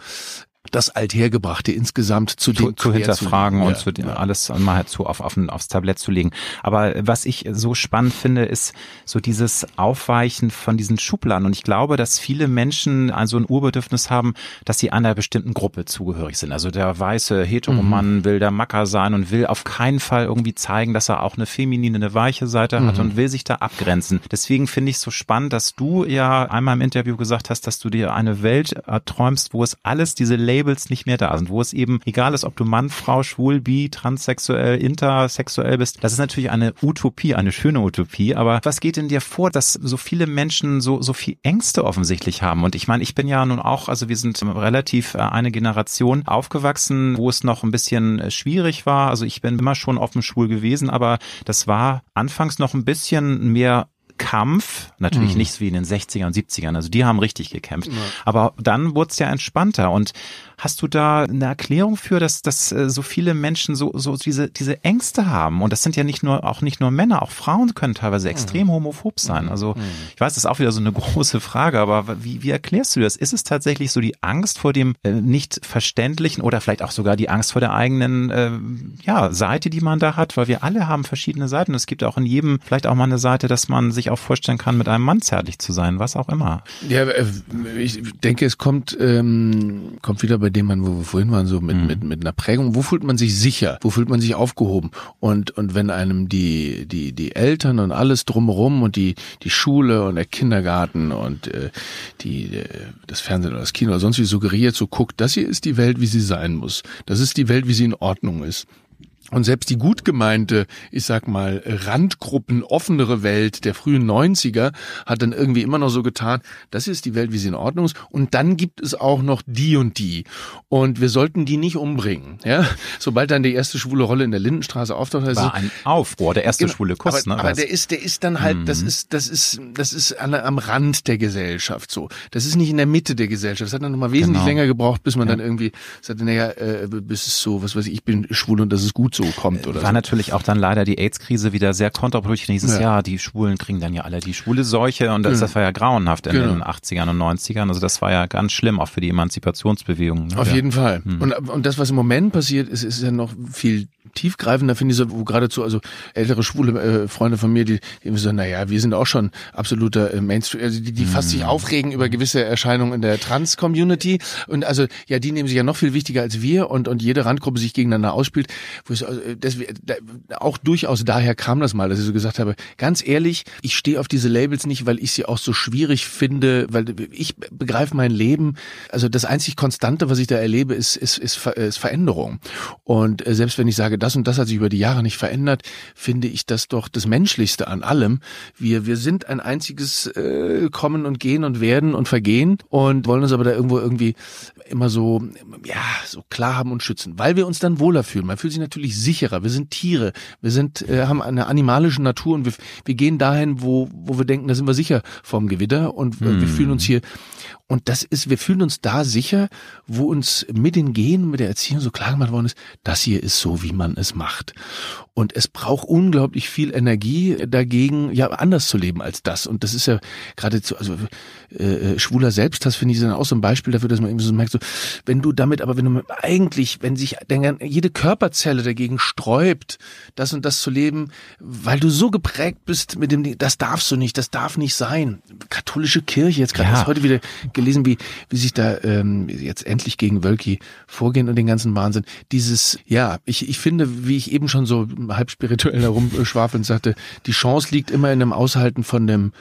das Althergebrachte insgesamt zu, zu, zu hinterfragen zu und ja, zu ja. alles mal zu auf, auf, aufs Tablett zu legen. Aber was ich so spannend finde, ist so dieses Aufweichen von diesen Schubladen. Und ich glaube, dass viele Menschen also ein Urbedürfnis haben, dass sie einer bestimmten Gruppe zugehörig sind. Also der weiße Heteromann mhm. will der Macker sein und will auf keinen Fall irgendwie zeigen, dass er auch eine feminine, eine weiche Seite mhm. hat und will sich da abgrenzen. Deswegen finde ich es so spannend, dass du ja einmal im Interview gesagt hast, dass du dir eine Welt träumst, wo es alles diese Labels nicht mehr da sind, wo es eben egal ist, ob du Mann, Frau, schwul, bi, transsexuell, intersexuell bist. Das ist natürlich eine Utopie, eine schöne Utopie. Aber was geht in dir vor, dass so viele Menschen so, so viel Ängste offensichtlich haben? Und ich meine, ich bin ja nun auch, also wir sind relativ äh, eine Generation aufgewachsen, wo es noch ein bisschen äh, schwierig war. Also ich bin immer schon offen schwul gewesen, aber das war anfangs noch ein bisschen mehr Kampf, natürlich mhm. nicht wie in den 60ern und 70ern, also die haben richtig gekämpft. Ja. Aber dann wurde es ja entspannter und Hast du da eine Erklärung für, dass, dass äh, so viele Menschen so, so diese, diese Ängste haben? Und das sind ja nicht nur, auch nicht nur Männer, auch Frauen können teilweise mhm. extrem mhm. homophob sein. Also mhm. ich weiß, das ist auch wieder so eine große Frage, aber wie, wie erklärst du das? Ist es tatsächlich so die Angst vor dem äh, nicht verständlichen oder vielleicht auch sogar die Angst vor der eigenen äh, ja, Seite, die man da hat? Weil wir alle haben verschiedene Seiten. Es gibt auch in jedem vielleicht auch mal eine Seite, dass man sich auch vorstellen kann, mit einem Mann zärtlich zu sein, was auch immer. Ja, ich denke, es kommt, ähm, kommt wieder bei dem man, wo wir vorhin waren, so mit, mhm. mit, mit einer Prägung, wo fühlt man sich sicher, wo fühlt man sich aufgehoben? Und, und wenn einem die, die, die Eltern und alles drumherum und die, die Schule und der Kindergarten und äh, die, äh, das Fernsehen oder das Kino oder sonst wie suggeriert, so guckt, das hier ist die Welt, wie sie sein muss. Das ist die Welt, wie sie in Ordnung ist. Und selbst die gut gemeinte, ich sag mal, Randgruppen offenere Welt der frühen 90er hat dann irgendwie immer noch so getan, das ist die Welt, wie sie in Ordnung ist. Und dann gibt es auch noch die und die. Und wir sollten die nicht umbringen. Ja? Sobald dann die erste schwule Rolle in der Lindenstraße auftaucht, heißt War ein Aufruhr, der erste genau, schwule Kuss. Aber, ne? aber der ist, der ist dann halt, mhm. das ist, das ist, das ist an, am Rand der Gesellschaft so. Das ist nicht in der Mitte der Gesellschaft. Das hat dann nochmal wesentlich genau. länger gebraucht, bis man ja. dann irgendwie sagte, naja, äh, bis es so, was weiß ich, ich bin schwul und das ist gut so so kommt oder War so. natürlich auch dann leider die AIDS-Krise wieder sehr kontraproduktiv. Dieses ja. Jahr, die Schwulen kriegen dann ja alle die schwule Seuche und das, das war ja grauenhaft in genau. den 80ern und 90ern. Also das war ja ganz schlimm, auch für die Emanzipationsbewegung. Ne? Auf ja. jeden Fall. Hm. Und, und das, was im Moment passiert, ist, ist ja noch viel tiefgreifender, finde ich so, wo geradezu, also ältere schwule äh, Freunde von mir, die, die immer so, naja, wir sind auch schon absoluter äh, Mainstream, also die, die fast sich hm. aufregen über gewisse Erscheinungen in der Trans-Community und also, ja, die nehmen sich ja noch viel wichtiger als wir und, und jede Randgruppe sich gegeneinander ausspielt, wo ich, also, das, auch durchaus daher kam das mal, dass ich so gesagt habe, ganz ehrlich, ich stehe auf diese Labels nicht, weil ich sie auch so schwierig finde, weil ich begreife mein Leben, also das einzig Konstante, was ich da erlebe, ist, ist, ist, ist Veränderung. Und äh, selbst wenn ich sage, das und das hat sich über die Jahre nicht verändert, finde ich das doch das Menschlichste an allem. Wir, wir sind ein einziges äh, Kommen und Gehen und Werden und Vergehen und wollen uns aber da irgendwo irgendwie immer so, ja, so klar haben und schützen, weil wir uns dann wohler fühlen. Man fühlt sich natürlich sicherer. Wir sind Tiere. Wir sind, äh, haben eine animalische Natur und wir, wir gehen dahin, wo, wo wir denken, da sind wir sicher vorm Gewitter und äh, wir fühlen uns hier und das ist, wir fühlen uns da sicher, wo uns mit den Genen, mit der Erziehung so klar gemacht worden ist, das hier ist so, wie man man es macht. Und es braucht unglaublich viel Energie dagegen, ja, anders zu leben als das. Und das ist ja geradezu, also äh, äh schwuler Selbsthass finde ich dann auch so ein Beispiel dafür, dass man eben so merkt, so, wenn du damit, aber wenn du eigentlich, wenn sich jede Körperzelle dagegen sträubt, das und das zu leben, weil du so geprägt bist mit dem, das darfst du nicht, das darf nicht sein. Katholische Kirche, jetzt gerade ja. heute wieder gelesen, wie, wie sich da ähm, jetzt endlich gegen Wölki vorgehen und den ganzen Wahnsinn. Dieses, ja, ich, ich finde, wie ich eben schon so halb spirituell herumschwafeln sagte, die Chance liegt immer in dem Aushalten von dem,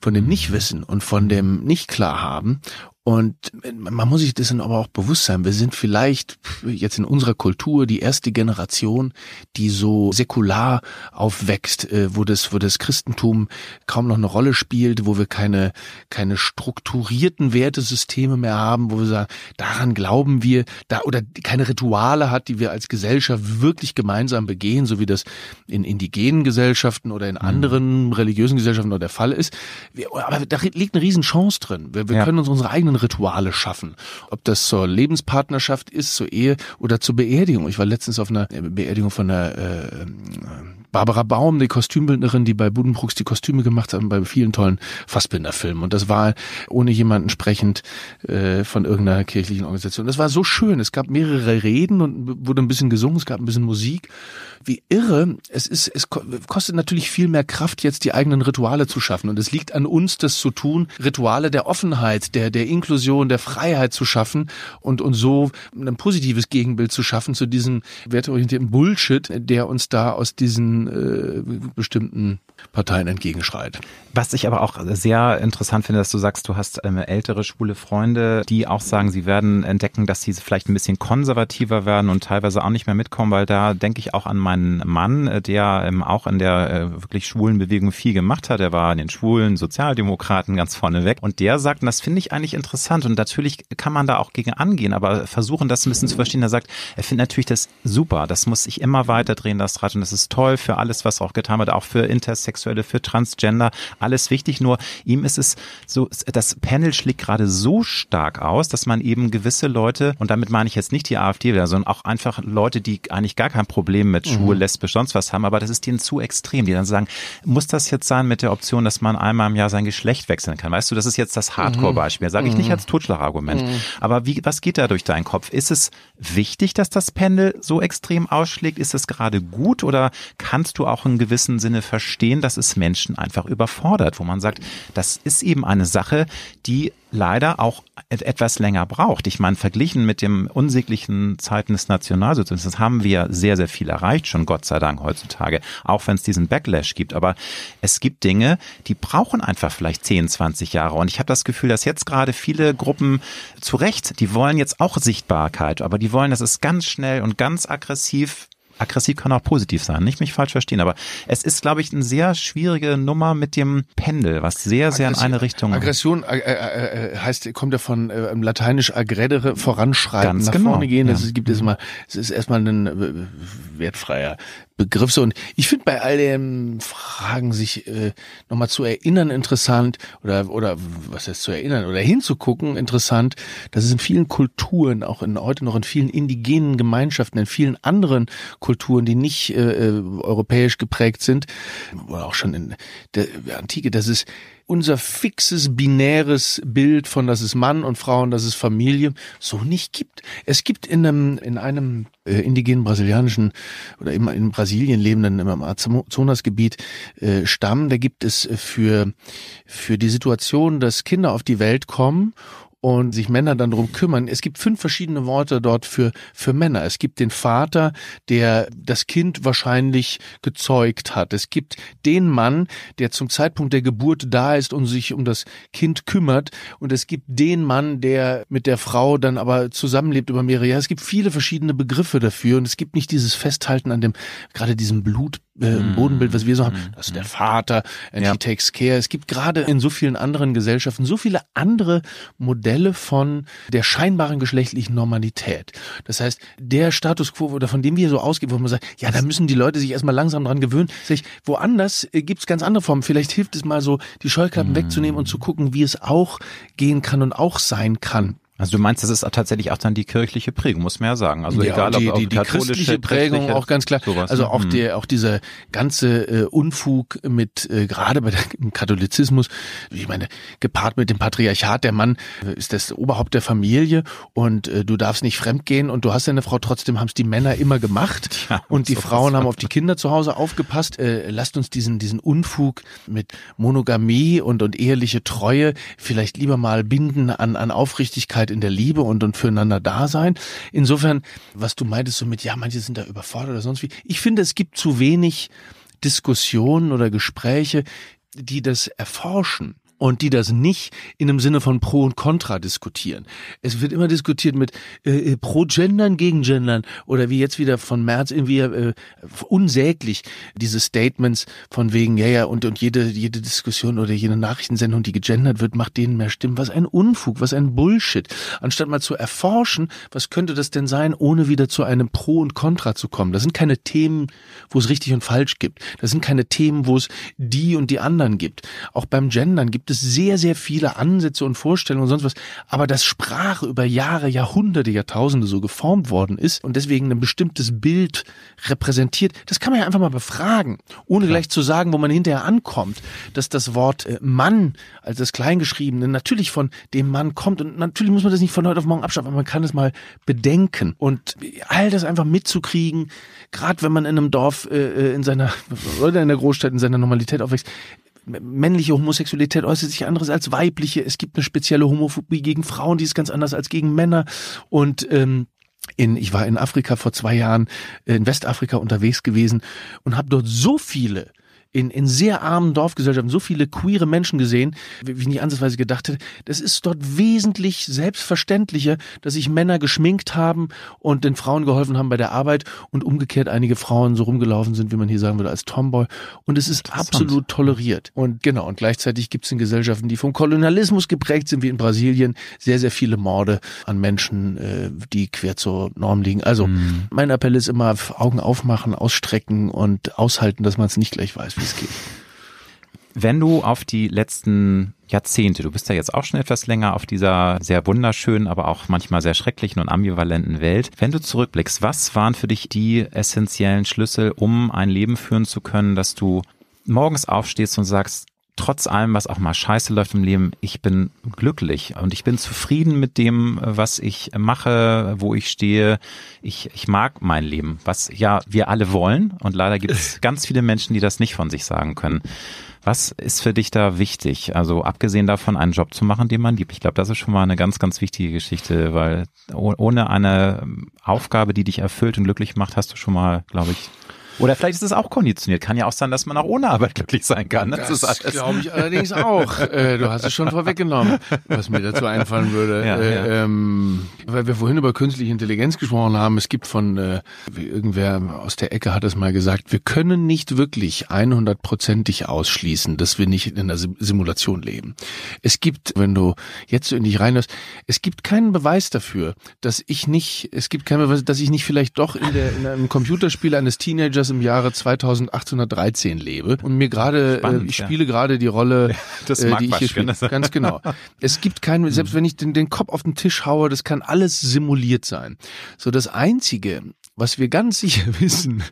von dem Nichtwissen und von dem Nicht-Klarhaben. Und man muss sich dessen aber auch bewusst sein. Wir sind vielleicht jetzt in unserer Kultur die erste Generation, die so säkular aufwächst, äh, wo das, wo das Christentum kaum noch eine Rolle spielt, wo wir keine, keine strukturierten Wertesysteme mehr haben, wo wir sagen, daran glauben wir, da, oder keine Rituale hat, die wir als Gesellschaft wirklich gemeinsam begehen, so wie das in indigenen Gesellschaften oder in mhm. anderen religiösen Gesellschaften noch der Fall ist. aber da liegt eine Riesenchance drin. Wir, wir ja. können uns unsere eigenen Rituale schaffen. Ob das zur Lebenspartnerschaft ist, zur Ehe oder zur Beerdigung. Ich war letztens auf einer Beerdigung von einer äh, Barbara Baum, die Kostümbildnerin, die bei Budenbrooks die Kostüme gemacht hat bei vielen tollen Fassbinderfilmen. Und das war ohne jemanden sprechend äh, von irgendeiner kirchlichen Organisation. Das war so schön. Es gab mehrere Reden und wurde ein bisschen gesungen, es gab ein bisschen Musik. Wie irre. Es ist, es kostet natürlich viel mehr Kraft, jetzt die eigenen Rituale zu schaffen. Und es liegt an uns, das zu tun, Rituale der Offenheit, der, der Inklusion, der Freiheit zu schaffen und, und so ein positives Gegenbild zu schaffen zu diesem werteorientierten Bullshit, der uns da aus diesen äh, bestimmten Parteien entgegenschreit. Was ich aber auch sehr interessant finde, dass du sagst, du hast ähm, ältere schwule Freunde, die auch sagen, sie werden entdecken, dass sie vielleicht ein bisschen konservativer werden und teilweise auch nicht mehr mitkommen, weil da denke ich auch an meinen Mann, äh, der ähm, auch in der äh, wirklich schwulen Bewegung viel gemacht hat. Er war in den schwulen Sozialdemokraten ganz vorne weg und der sagt, und das finde ich eigentlich interessant und natürlich kann man da auch gegen angehen, aber versuchen das ein bisschen zu verstehen. Er sagt, er findet natürlich das super, das muss sich immer weiter drehen, das Rad und das ist toll für alles, was auch getan wird, auch für Intersexuelle, für Transgender, alles wichtig. Nur ihm ist es so, das Panel schlägt gerade so stark aus, dass man eben gewisse Leute, und damit meine ich jetzt nicht die AfD, sondern auch einfach Leute, die eigentlich gar kein Problem mit schwul, mhm. lesbisch, sonst was haben, aber das ist denen zu extrem, die dann sagen, muss das jetzt sein mit der Option, dass man einmal im Jahr sein Geschlecht wechseln kann? Weißt du, das ist jetzt das Hardcore-Beispiel. Sage ich nicht mhm. als Totschlagargument. Mhm. Aber wie, was geht da durch deinen Kopf? Ist es wichtig, dass das Pendel so extrem ausschlägt? Ist es gerade gut oder kannst du auch in gewissem Sinne verstehen, dass es Menschen einfach überfordert, wo man sagt, das ist eben eine Sache, die leider auch etwas länger braucht. Ich meine, verglichen mit dem unsäglichen Zeiten des Nationalsozialismus haben wir sehr, sehr viel erreicht, schon Gott sei Dank heutzutage, auch wenn es diesen Backlash gibt. Aber es gibt Dinge, die brauchen einfach vielleicht 10, 20 Jahre. Und ich habe das Gefühl, dass jetzt gerade viele Gruppen zu Recht, die wollen jetzt auch Sichtbarkeit, aber die wollen, dass es ganz schnell und ganz aggressiv aggressiv kann auch positiv sein, nicht mich falsch verstehen, aber es ist, glaube ich, eine sehr schwierige Nummer mit dem Pendel, was sehr, sehr Aggression, in eine Richtung. Aggression äh, äh, äh, heißt, kommt ja von äh, lateinisch aggredere, voranschreiten, Ganz nach genau. vorne gehen. Ja. Das gibt es mal, es ist erstmal ein äh, wertfreier Begriff. So, und ich finde bei all den Fragen sich äh, nochmal zu erinnern interessant oder oder was heißt zu erinnern oder hinzugucken interessant, dass es in vielen Kulturen, auch in heute noch in vielen indigenen Gemeinschaften, in vielen anderen Kulturen, die nicht äh, äh europäisch geprägt sind, oder auch schon in der Antike, dass es unser fixes, binäres Bild von das ist Mann und Frau und das ist Familie so nicht gibt. Es gibt in einem, in einem äh, indigenen brasilianischen oder immer in Brasilien lebenden im Amazonasgebiet äh, Stamm, da gibt es für, für die Situation, dass Kinder auf die Welt kommen und sich Männer dann drum kümmern. Es gibt fünf verschiedene Worte dort für, für Männer. Es gibt den Vater, der das Kind wahrscheinlich gezeugt hat. Es gibt den Mann, der zum Zeitpunkt der Geburt da ist und sich um das Kind kümmert. Und es gibt den Mann, der mit der Frau dann aber zusammenlebt über mehrere Jahre. Es gibt viele verschiedene Begriffe dafür und es gibt nicht dieses Festhalten an dem, gerade diesem Blut, äh, mm. Bodenbild, was wir so haben. Das ist der Vater and ja. he takes care. Es gibt gerade in so vielen anderen Gesellschaften so viele andere Modelle von der scheinbaren geschlechtlichen Normalität. Das heißt, der Status quo, oder von dem wir so ausgehen, wo man sagt, ja, da müssen die Leute sich erstmal langsam dran gewöhnen. Sag ich, woanders äh, gibt's ganz andere Formen. Vielleicht hilft es mal so, die Scheuklappen mm. wegzunehmen und zu gucken, wie es auch gehen kann und auch sein kann. Also du meinst, das ist tatsächlich auch dann die kirchliche Prägung, muss man ja sagen. Also ja, egal, die, ob, die, die christliche Prägung auch ganz klar. Sowas. Also auch Mhm. der, auch dieser ganze äh, Unfug mit äh, gerade bei der, im Katholizismus, ich meine, gepaart mit dem Patriarchat, der Mann äh, ist das Oberhaupt der Familie und äh, du darfst nicht fremdgehen und du hast deine Frau trotzdem haben es die Männer immer gemacht Ja, und die. Frauen haben auf die Kinder zu Hause aufgepasst. Äh, lasst uns diesen diesen Unfug mit Monogamie und und eheliche Treue vielleicht lieber mal binden an an Aufrichtigkeit in der Liebe und und füreinander da sein. Insofern, was du meintest so mit ja, manche sind da überfordert oder sonst wie. Ich finde, es gibt zu wenig Diskussionen oder Gespräche, die das erforschen. Und die das nicht in einem Sinne von Pro und Contra diskutieren. Es wird immer diskutiert mit äh, äh, Pro-Gendern gegen Gendern oder wie jetzt wieder von März irgendwie äh, unsäglich diese Statements von wegen, ja, ja, und, und jede, jede Diskussion oder jede Nachrichtensendung, die gegendert wird, macht denen mehr Stimmen. Was ein Unfug, was ein Bullshit. Anstatt mal zu erforschen, was könnte das denn sein, ohne wieder zu einem Pro und Contra zu kommen. Das sind keine Themen, wo es richtig und falsch gibt. Das sind keine Themen, wo es die und die anderen gibt. Auch beim Gendern gibt es sehr, sehr viele Ansätze und Vorstellungen und sonst was. Aber dass Sprache über Jahre, Jahrhunderte, Jahrtausende so geformt worden ist und deswegen ein bestimmtes Bild repräsentiert, das kann man ja einfach mal befragen, ohne gleich zu sagen, wo man hinterher ankommt, dass das Wort äh, Mann als das Kleingeschriebene natürlich von dem Mann kommt und natürlich muss man das nicht von heute auf morgen abschaffen, aber man kann es mal bedenken. Und all das einfach mitzukriegen, gerade wenn man in einem Dorf äh, äh, in seiner oder in der Großstadt in seiner Normalität aufwächst, männliche Homosexualität äußert sich anderes als weibliche. Es gibt eine spezielle Homophobie gegen Frauen, die ist ganz anders als gegen Männer. Und ähm, in, ich war in Afrika vor zwei Jahren, äh, in Westafrika unterwegs gewesen und habe dort so viele in, in sehr armen Dorfgesellschaften so viele queere Menschen gesehen, wie ich nicht ansatzweise gedacht hätte. Das ist dort wesentlich selbstverständlicher, dass sich Männer geschminkt haben und den Frauen geholfen haben bei der Arbeit und umgekehrt einige Frauen so rumgelaufen sind, wie man hier sagen würde, als Tomboy. Und es ist absolut toleriert. Und genau, und gleichzeitig gibt es in Gesellschaften, die vom Kolonialismus geprägt sind, wie in Brasilien, sehr, sehr viele Morde an Menschen, äh, die quer zur Norm liegen. Also mein Appell ist immer Augen aufmachen, ausstrecken und aushalten, dass man es nicht gleich weiß, es geht. Wenn du auf die letzten Jahrzehnte, du bist ja jetzt auch schon etwas länger auf dieser sehr wunderschönen, aber auch manchmal sehr schrecklichen und ambivalenten Welt. Wenn du zurückblickst, was waren für dich die essentiellen Schlüssel, um ein Leben führen zu können, dass du morgens aufstehst und sagst, trotz allem, was auch mal scheiße läuft im Leben, ich bin glücklich und ich bin zufrieden mit dem, was ich mache, wo ich stehe. Ich, ich mag mein Leben, was ja wir alle wollen. Und leider gibt es ganz viele Menschen, die das nicht von sich sagen können. Was ist für dich da wichtig? Also abgesehen davon, einen Job zu machen, den man liebt. Ich glaube, das ist schon mal eine ganz, ganz wichtige Geschichte, weil oh- ohne eine Aufgabe, die dich erfüllt und glücklich macht, hast du schon mal, glaube ich, oder vielleicht ist es auch konditioniert. Kann ja auch sein, dass man auch ohne Arbeit glücklich sein kann. Das, ist alles. glaube ich allerdings auch. Äh, du hast es schon vorweggenommen, was mir dazu einfallen würde. Ja, äh, ja. Ähm, weil wir vorhin über künstliche Intelligenz gesprochen haben. Es gibt von, äh, wie irgendwer aus der Ecke hat es mal gesagt, wir können nicht wirklich 100%ig ausschließen, dass wir nicht in einer Sim- Simulation leben. Es gibt, wenn du jetzt so in dich reinhörst, es gibt keinen Beweis dafür, dass ich nicht, es gibt keinen Beweis, dass ich nicht vielleicht doch in, der, in einem Computerspiel eines Teenagers im Jahre 2813 lebe und mir gerade, äh, ich ja. spiele gerade die Rolle, Das äh, die ich hier spiele. Ganz genau. Es gibt keinen, selbst wenn ich den, den Kopf auf den Tisch haue, das kann alles simuliert sein. So das Einzige, was wir ganz sicher wissen,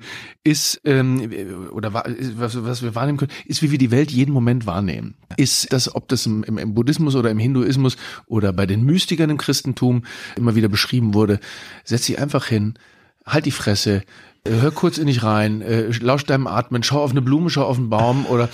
ist, ähm, oder wa- was, was wir wahrnehmen können, ist, wie wir die Welt jeden Moment wahrnehmen. Ist das, ob das im, im, im Buddhismus oder im Hinduismus oder bei den Mystikern im Christentum immer wieder beschrieben wurde, setz dich einfach hin, halt die Fresse, äh, hör kurz in dich rein, äh, lausch deinem Atmen, schau auf eine Blume, schau auf einen Baum oder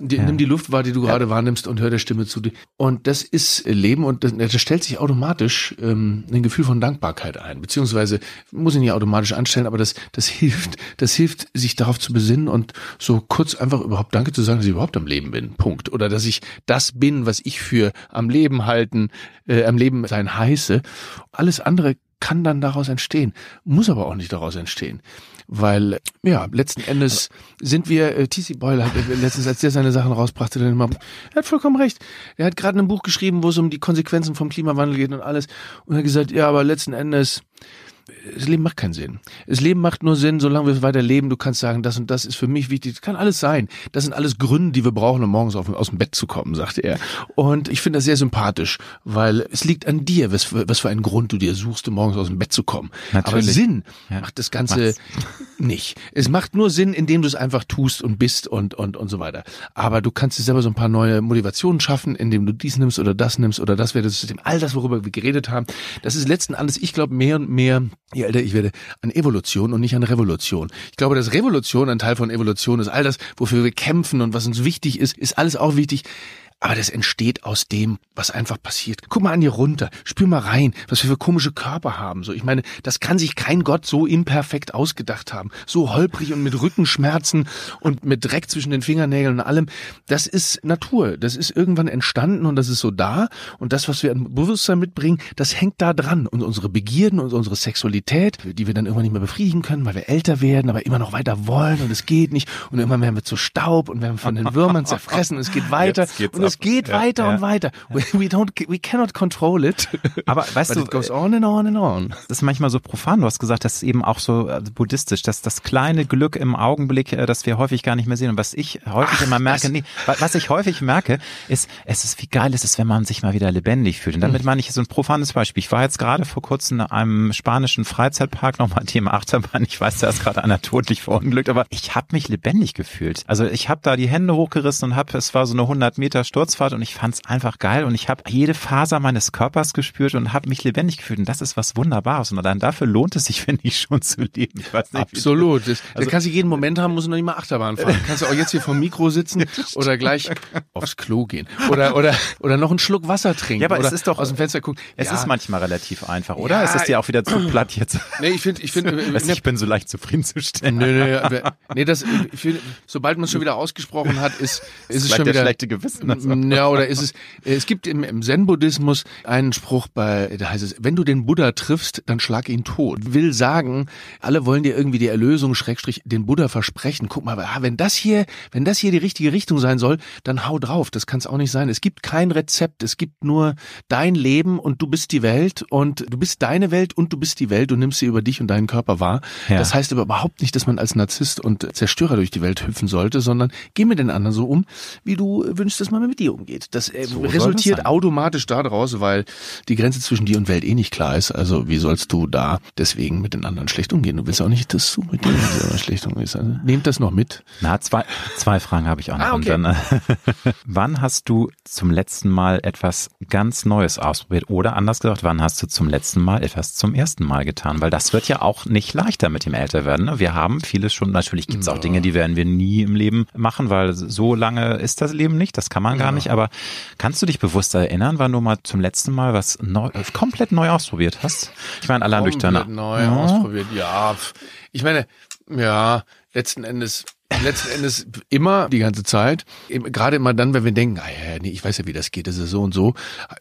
die, nimm die Luft wahr, die du gerade wahrnimmst und hör der Stimme zu. Und das ist Leben und das, das stellt sich automatisch ähm, ein Gefühl von Dankbarkeit ein, beziehungsweise muss ich nicht automatisch anstellen, aber das, das hilft, das hilft, sich darauf zu besinnen und so kurz einfach überhaupt Danke zu sagen, dass ich überhaupt am Leben bin. Punkt. Oder dass ich das bin, was ich für am Leben halten, äh, am Leben sein heiße. Alles andere kann dann daraus entstehen, muss aber auch nicht daraus entstehen. Weil, ja, letzten Endes sind wir, äh, TC Boyle hat äh, letztens, als der seine Sachen rausbrachte, dann immer, er hat vollkommen recht. Er hat gerade ein Buch geschrieben, wo es um die Konsequenzen vom Klimawandel geht und alles. Und er hat gesagt, ja, aber letzten Endes das Leben macht keinen Sinn. Das Leben macht nur Sinn, solange wir weiter leben. Du kannst sagen, das und das ist für mich wichtig. Das kann alles sein. Das sind alles Gründe, die wir brauchen, um morgens auf, aus dem Bett zu kommen, sagte er. Und ich finde das sehr sympathisch, weil es liegt an dir, was für, was für einen Grund du dir suchst, um morgens aus dem Bett zu kommen. Natürlich. Aber Sinn Ja. macht das Ganze Macht's. nicht. Es macht nur Sinn, indem du es einfach tust und bist und, und, und so weiter. Aber du kannst dir selber so ein paar neue Motivationen schaffen, indem du dies nimmst oder das nimmst oder das wäre das System. All das, worüber wir geredet haben, das ist letzten Endes, ich glaube, mehr und mehr, je älter ich werde, an Evolution und nicht an Revolution. Ich glaube, dass Revolution ein Teil von Evolution ist. All das, wofür wir kämpfen und was uns wichtig ist, ist alles auch wichtig. Aber das entsteht aus dem, was einfach passiert. Guck mal an dir runter, spür mal rein, was wir für komische Körper haben. So, ich meine, das kann sich kein Gott so imperfekt ausgedacht haben. So holprig und mit Rückenschmerzen und mit Dreck zwischen den Fingernägeln und allem. Das ist Natur. Das ist irgendwann entstanden und das ist so da. Und das, was wir an Bewusstsein mitbringen, das hängt da dran. Und unsere Begierden und unsere Sexualität, die wir dann irgendwann nicht mehr befriedigen können, weil wir älter werden, aber immer noch weiter wollen und es geht nicht. Und irgendwann werden wir zu Staub und werden von den Würmern zerfressen und es geht weiter. Und es ab. geht Ja, weiter ja. und weiter. We, we don't, we cannot control it. Aber weißt du, it goes on and on and on. das ist manchmal so profan. Du hast gesagt, das ist eben auch so äh, buddhistisch, dass das kleine Glück im Augenblick, äh, das wir häufig gar nicht mehr sehen. Und was ich häufig immer merke, nee, wa- was ich häufig merke, ist, es ist wie geil es ist, wenn man sich mal wieder lebendig fühlt. Und damit Hm. meine ich so ein profanes Beispiel. Ich war jetzt gerade vor kurzem in einem spanischen Freizeitpark nochmal Thema Achterbahn. Ich weiß, da ist gerade einer todlich verunglückt, aber ich habe mich lebendig gefühlt. Also ich habe da die Hände hochgerissen und habe, es war so eine 100 Meter Sturzfahrt und ich fand es einfach geil und ich habe jede Faser meines Körpers gespürt und habe mich lebendig gefühlt. Und das ist was Wunderbares. Und allein dafür lohnt es sich, finde ich, schon zu leben. Ich weiß nicht, Absolut. Das, Also- da kannst du jeden Moment haben, musst du noch nicht mal Achterbahn fahren. Kannst du auch jetzt hier vom Mikro sitzen oder gleich aufs Klo gehen. Oder, oder, oder noch einen Schluck Wasser trinken. Ja, aber es oder ist doch- aus dem Fenster gucken. Es ja, ist manchmal relativ einfach, oder? Ja, es ist dir auch wieder zu platt jetzt. Nee, ich finde, ich finde, Weißt du, ich bin so leicht zufriedenzustellen. Nee, nee, aber- nee, das, ich finde, sobald man es schon wieder ausgesprochen hat, ist, ist es schon der wieder. schlechte Gewissen. Ja, oder ist es, es gibt im, im Zen-Buddhismus einen Spruch bei, da heißt es, wenn du den Buddha triffst, dann schlag ihn tot. Will sagen, alle wollen dir irgendwie die Erlösung, Schrägstrich, den Buddha versprechen. Guck mal, ah, wenn das hier, wenn das hier die richtige Richtung sein soll, dann hau drauf. Das kann es auch nicht sein. Es gibt kein Rezept. Es gibt nur dein Leben und du bist die Welt und du bist deine Welt und du bist die Welt und nimmst sie über dich und deinen Körper wahr. Ja. Das heißt aber überhaupt nicht, dass man als Narzisst und Zerstörer durch die Welt hüpfen sollte, sondern geh mit den anderen so um, wie du wünschst, dass man mit dir umgeht. Das äh, So resultiert das automatisch daraus, weil die Grenze zwischen dir und Welt eh nicht klar ist. Also wie sollst du da deswegen mit den anderen schlecht umgehen? Du willst auch nicht, dass du mit denen schlecht umgehst. Also, nehmt das noch mit. Na, zwei, zwei Fragen habe ich auch noch. Ah, okay. Dann, äh, wann hast du zum letzten Mal etwas ganz Neues ausprobiert? Oder anders gesagt, wann hast du zum letzten Mal etwas zum ersten Mal getan? Weil das wird ja auch nicht leichter mit dem Älterwerden. Ne? Wir haben vieles schon, natürlich gibt es auch Dinge, die werden wir nie im Leben machen, weil so lange ist das Leben nicht, das kann man gar nicht. Aber kannst du dich bewusst erinnern, wann du mal zum letzten Mal was neu, äh, komplett neu ausprobiert hast? Ich meine, allein durch deine... Komplett neu Ja. ausprobiert. Ja, ich meine, ja, letzten Endes, letzten Endes immer die ganze Zeit. Gerade immer dann, wenn wir denken, ah, ja, nee, ich weiß ja, wie das geht, das ist so und so,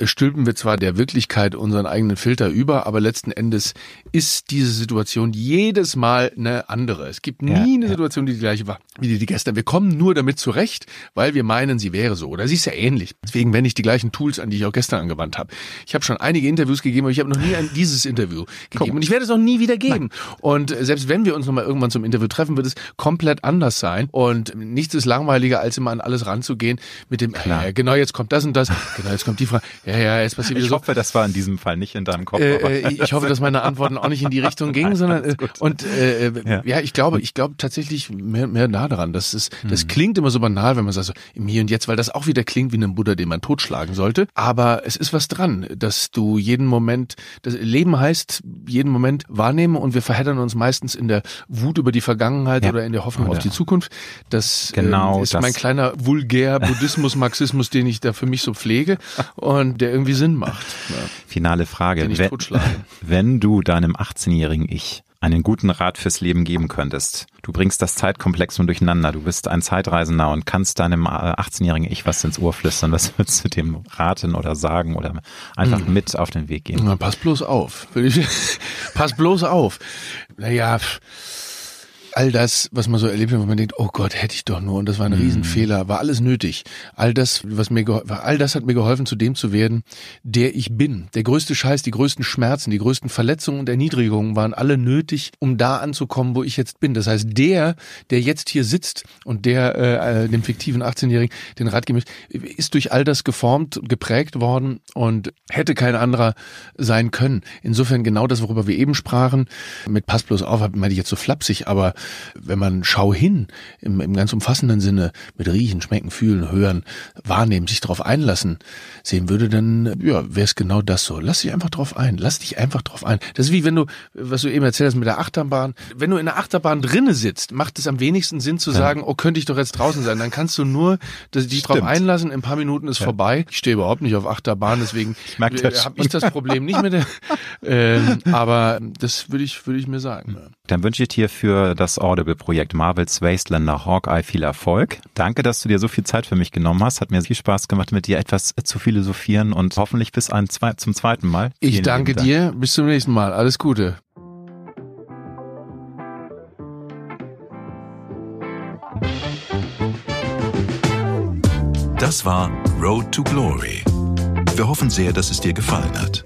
stülpen wir zwar der Wirklichkeit unseren eigenen Filter über, aber letzten Endes ist diese Situation jedes Mal eine andere. Es gibt nie Ja, eine ja. Situation, die die gleiche war, wie die, die gestern. Wir kommen nur damit zurecht, weil wir meinen, sie wäre so. Oder sie ist ja ähnlich. Deswegen wende ich die gleichen Tools an, die ich auch gestern angewandt habe. Ich habe schon einige Interviews gegeben, aber ich habe noch nie ein dieses Interview gegeben. Und ich werde es auch nie wieder geben. Und äh, selbst wenn wir uns nochmal irgendwann zum Interview treffen, wird es komplett anders sein. Und nichts ist langweiliger, als immer an alles ranzugehen mit dem, Klar. äh, genau, jetzt kommt das und das, genau, jetzt kommt die Frage, ja, ja, jetzt passiert wieder Ich so. hoffe, das war in diesem Fall nicht in deinem Kopf. Äh, äh, ich hoffe, dass meine Antworten auch nicht in die Richtung gingen, sondern äh, und äh, Ja. ja. ich glaube, ich glaube tatsächlich mehr, mehr nah daran. Das ist, das klingt immer so banal, wenn man sagt so im Hier und Jetzt, weil das auch wieder klingt wie ein Buddha, den man totschlagen sollte. Aber es ist was dran, dass du jeden Moment, das Leben heißt jeden Moment wahrnehmen und wir verheddern uns meistens in der Wut über die Vergangenheit Ja. oder in der Hoffnung Oder- auf die Zukunft. Das Genau äh, ist das. mein kleiner vulgär Buddhismus, Marxismus, den ich da für mich so pflege und der irgendwie Sinn macht. Ja. Finale Frage. Wenn, wenn du deinem 18-jährigen Ich einen guten Rat fürs Leben geben könntest, du bringst das Zeitkomplexum durcheinander, du bist ein Zeitreisender und kannst deinem äh, 18-jährigen Ich was ins Ohr flüstern, was würdest du dem raten oder sagen oder einfach Hm. mit auf den Weg gehen? Na, pass bloß auf. Pass bloß auf. Naja. All das, was man so erlebt hat, wo man denkt, oh Gott, hätte ich doch nur und das war ein Riesenfehler, war alles nötig. All das, was mir all das hat mir geholfen, zu dem zu werden, der ich bin. Der größte Scheiß, die größten Schmerzen, die größten Verletzungen und Erniedrigungen waren alle nötig, um da anzukommen, wo ich jetzt bin. Das heißt, der, der jetzt hier sitzt und der äh, dem fiktiven 18-Jährigen den Rat geben ist durch all das geformt, geprägt worden und hätte kein anderer sein können. Insofern genau das, worüber wir eben sprachen, mit Pass bloß auf, meine ich jetzt so flapsig, aber wenn man Schau hin im, im ganz umfassenden Sinne mit riechen, schmecken, fühlen, hören, wahrnehmen, sich darauf einlassen, sehen würde, dann ja, wäre es genau das so. Lass dich einfach drauf ein. Lass dich einfach drauf ein. Das ist wie wenn du, was du eben erzählt hast mit der Achterbahn. Wenn du in der Achterbahn drinne sitzt, macht es am wenigsten Sinn zu sagen, ja. oh, könnte ich doch jetzt draußen sein. Dann kannst du nur dass dich drauf einlassen. In ein paar Minuten ist ja. vorbei. Ich stehe überhaupt nicht auf Achterbahn, deswegen äh, habe ich das Problem nicht mit der. Ähm, aber das würde ich, würde ich mir sagen. Dann wünsche ich dir für das Audible-Projekt Marvel's Wastelander Hawkeye viel Erfolg. Danke, dass du dir so viel Zeit für mich genommen hast. Hat mir viel Spaß gemacht, mit dir etwas zu philosophieren und hoffentlich bis ein, zwei, zum zweiten Mal. Ich Vielen danke dir. Bis zum nächsten Mal. Alles Gute. Das war Road to Glory. Wir hoffen sehr, dass es dir gefallen hat.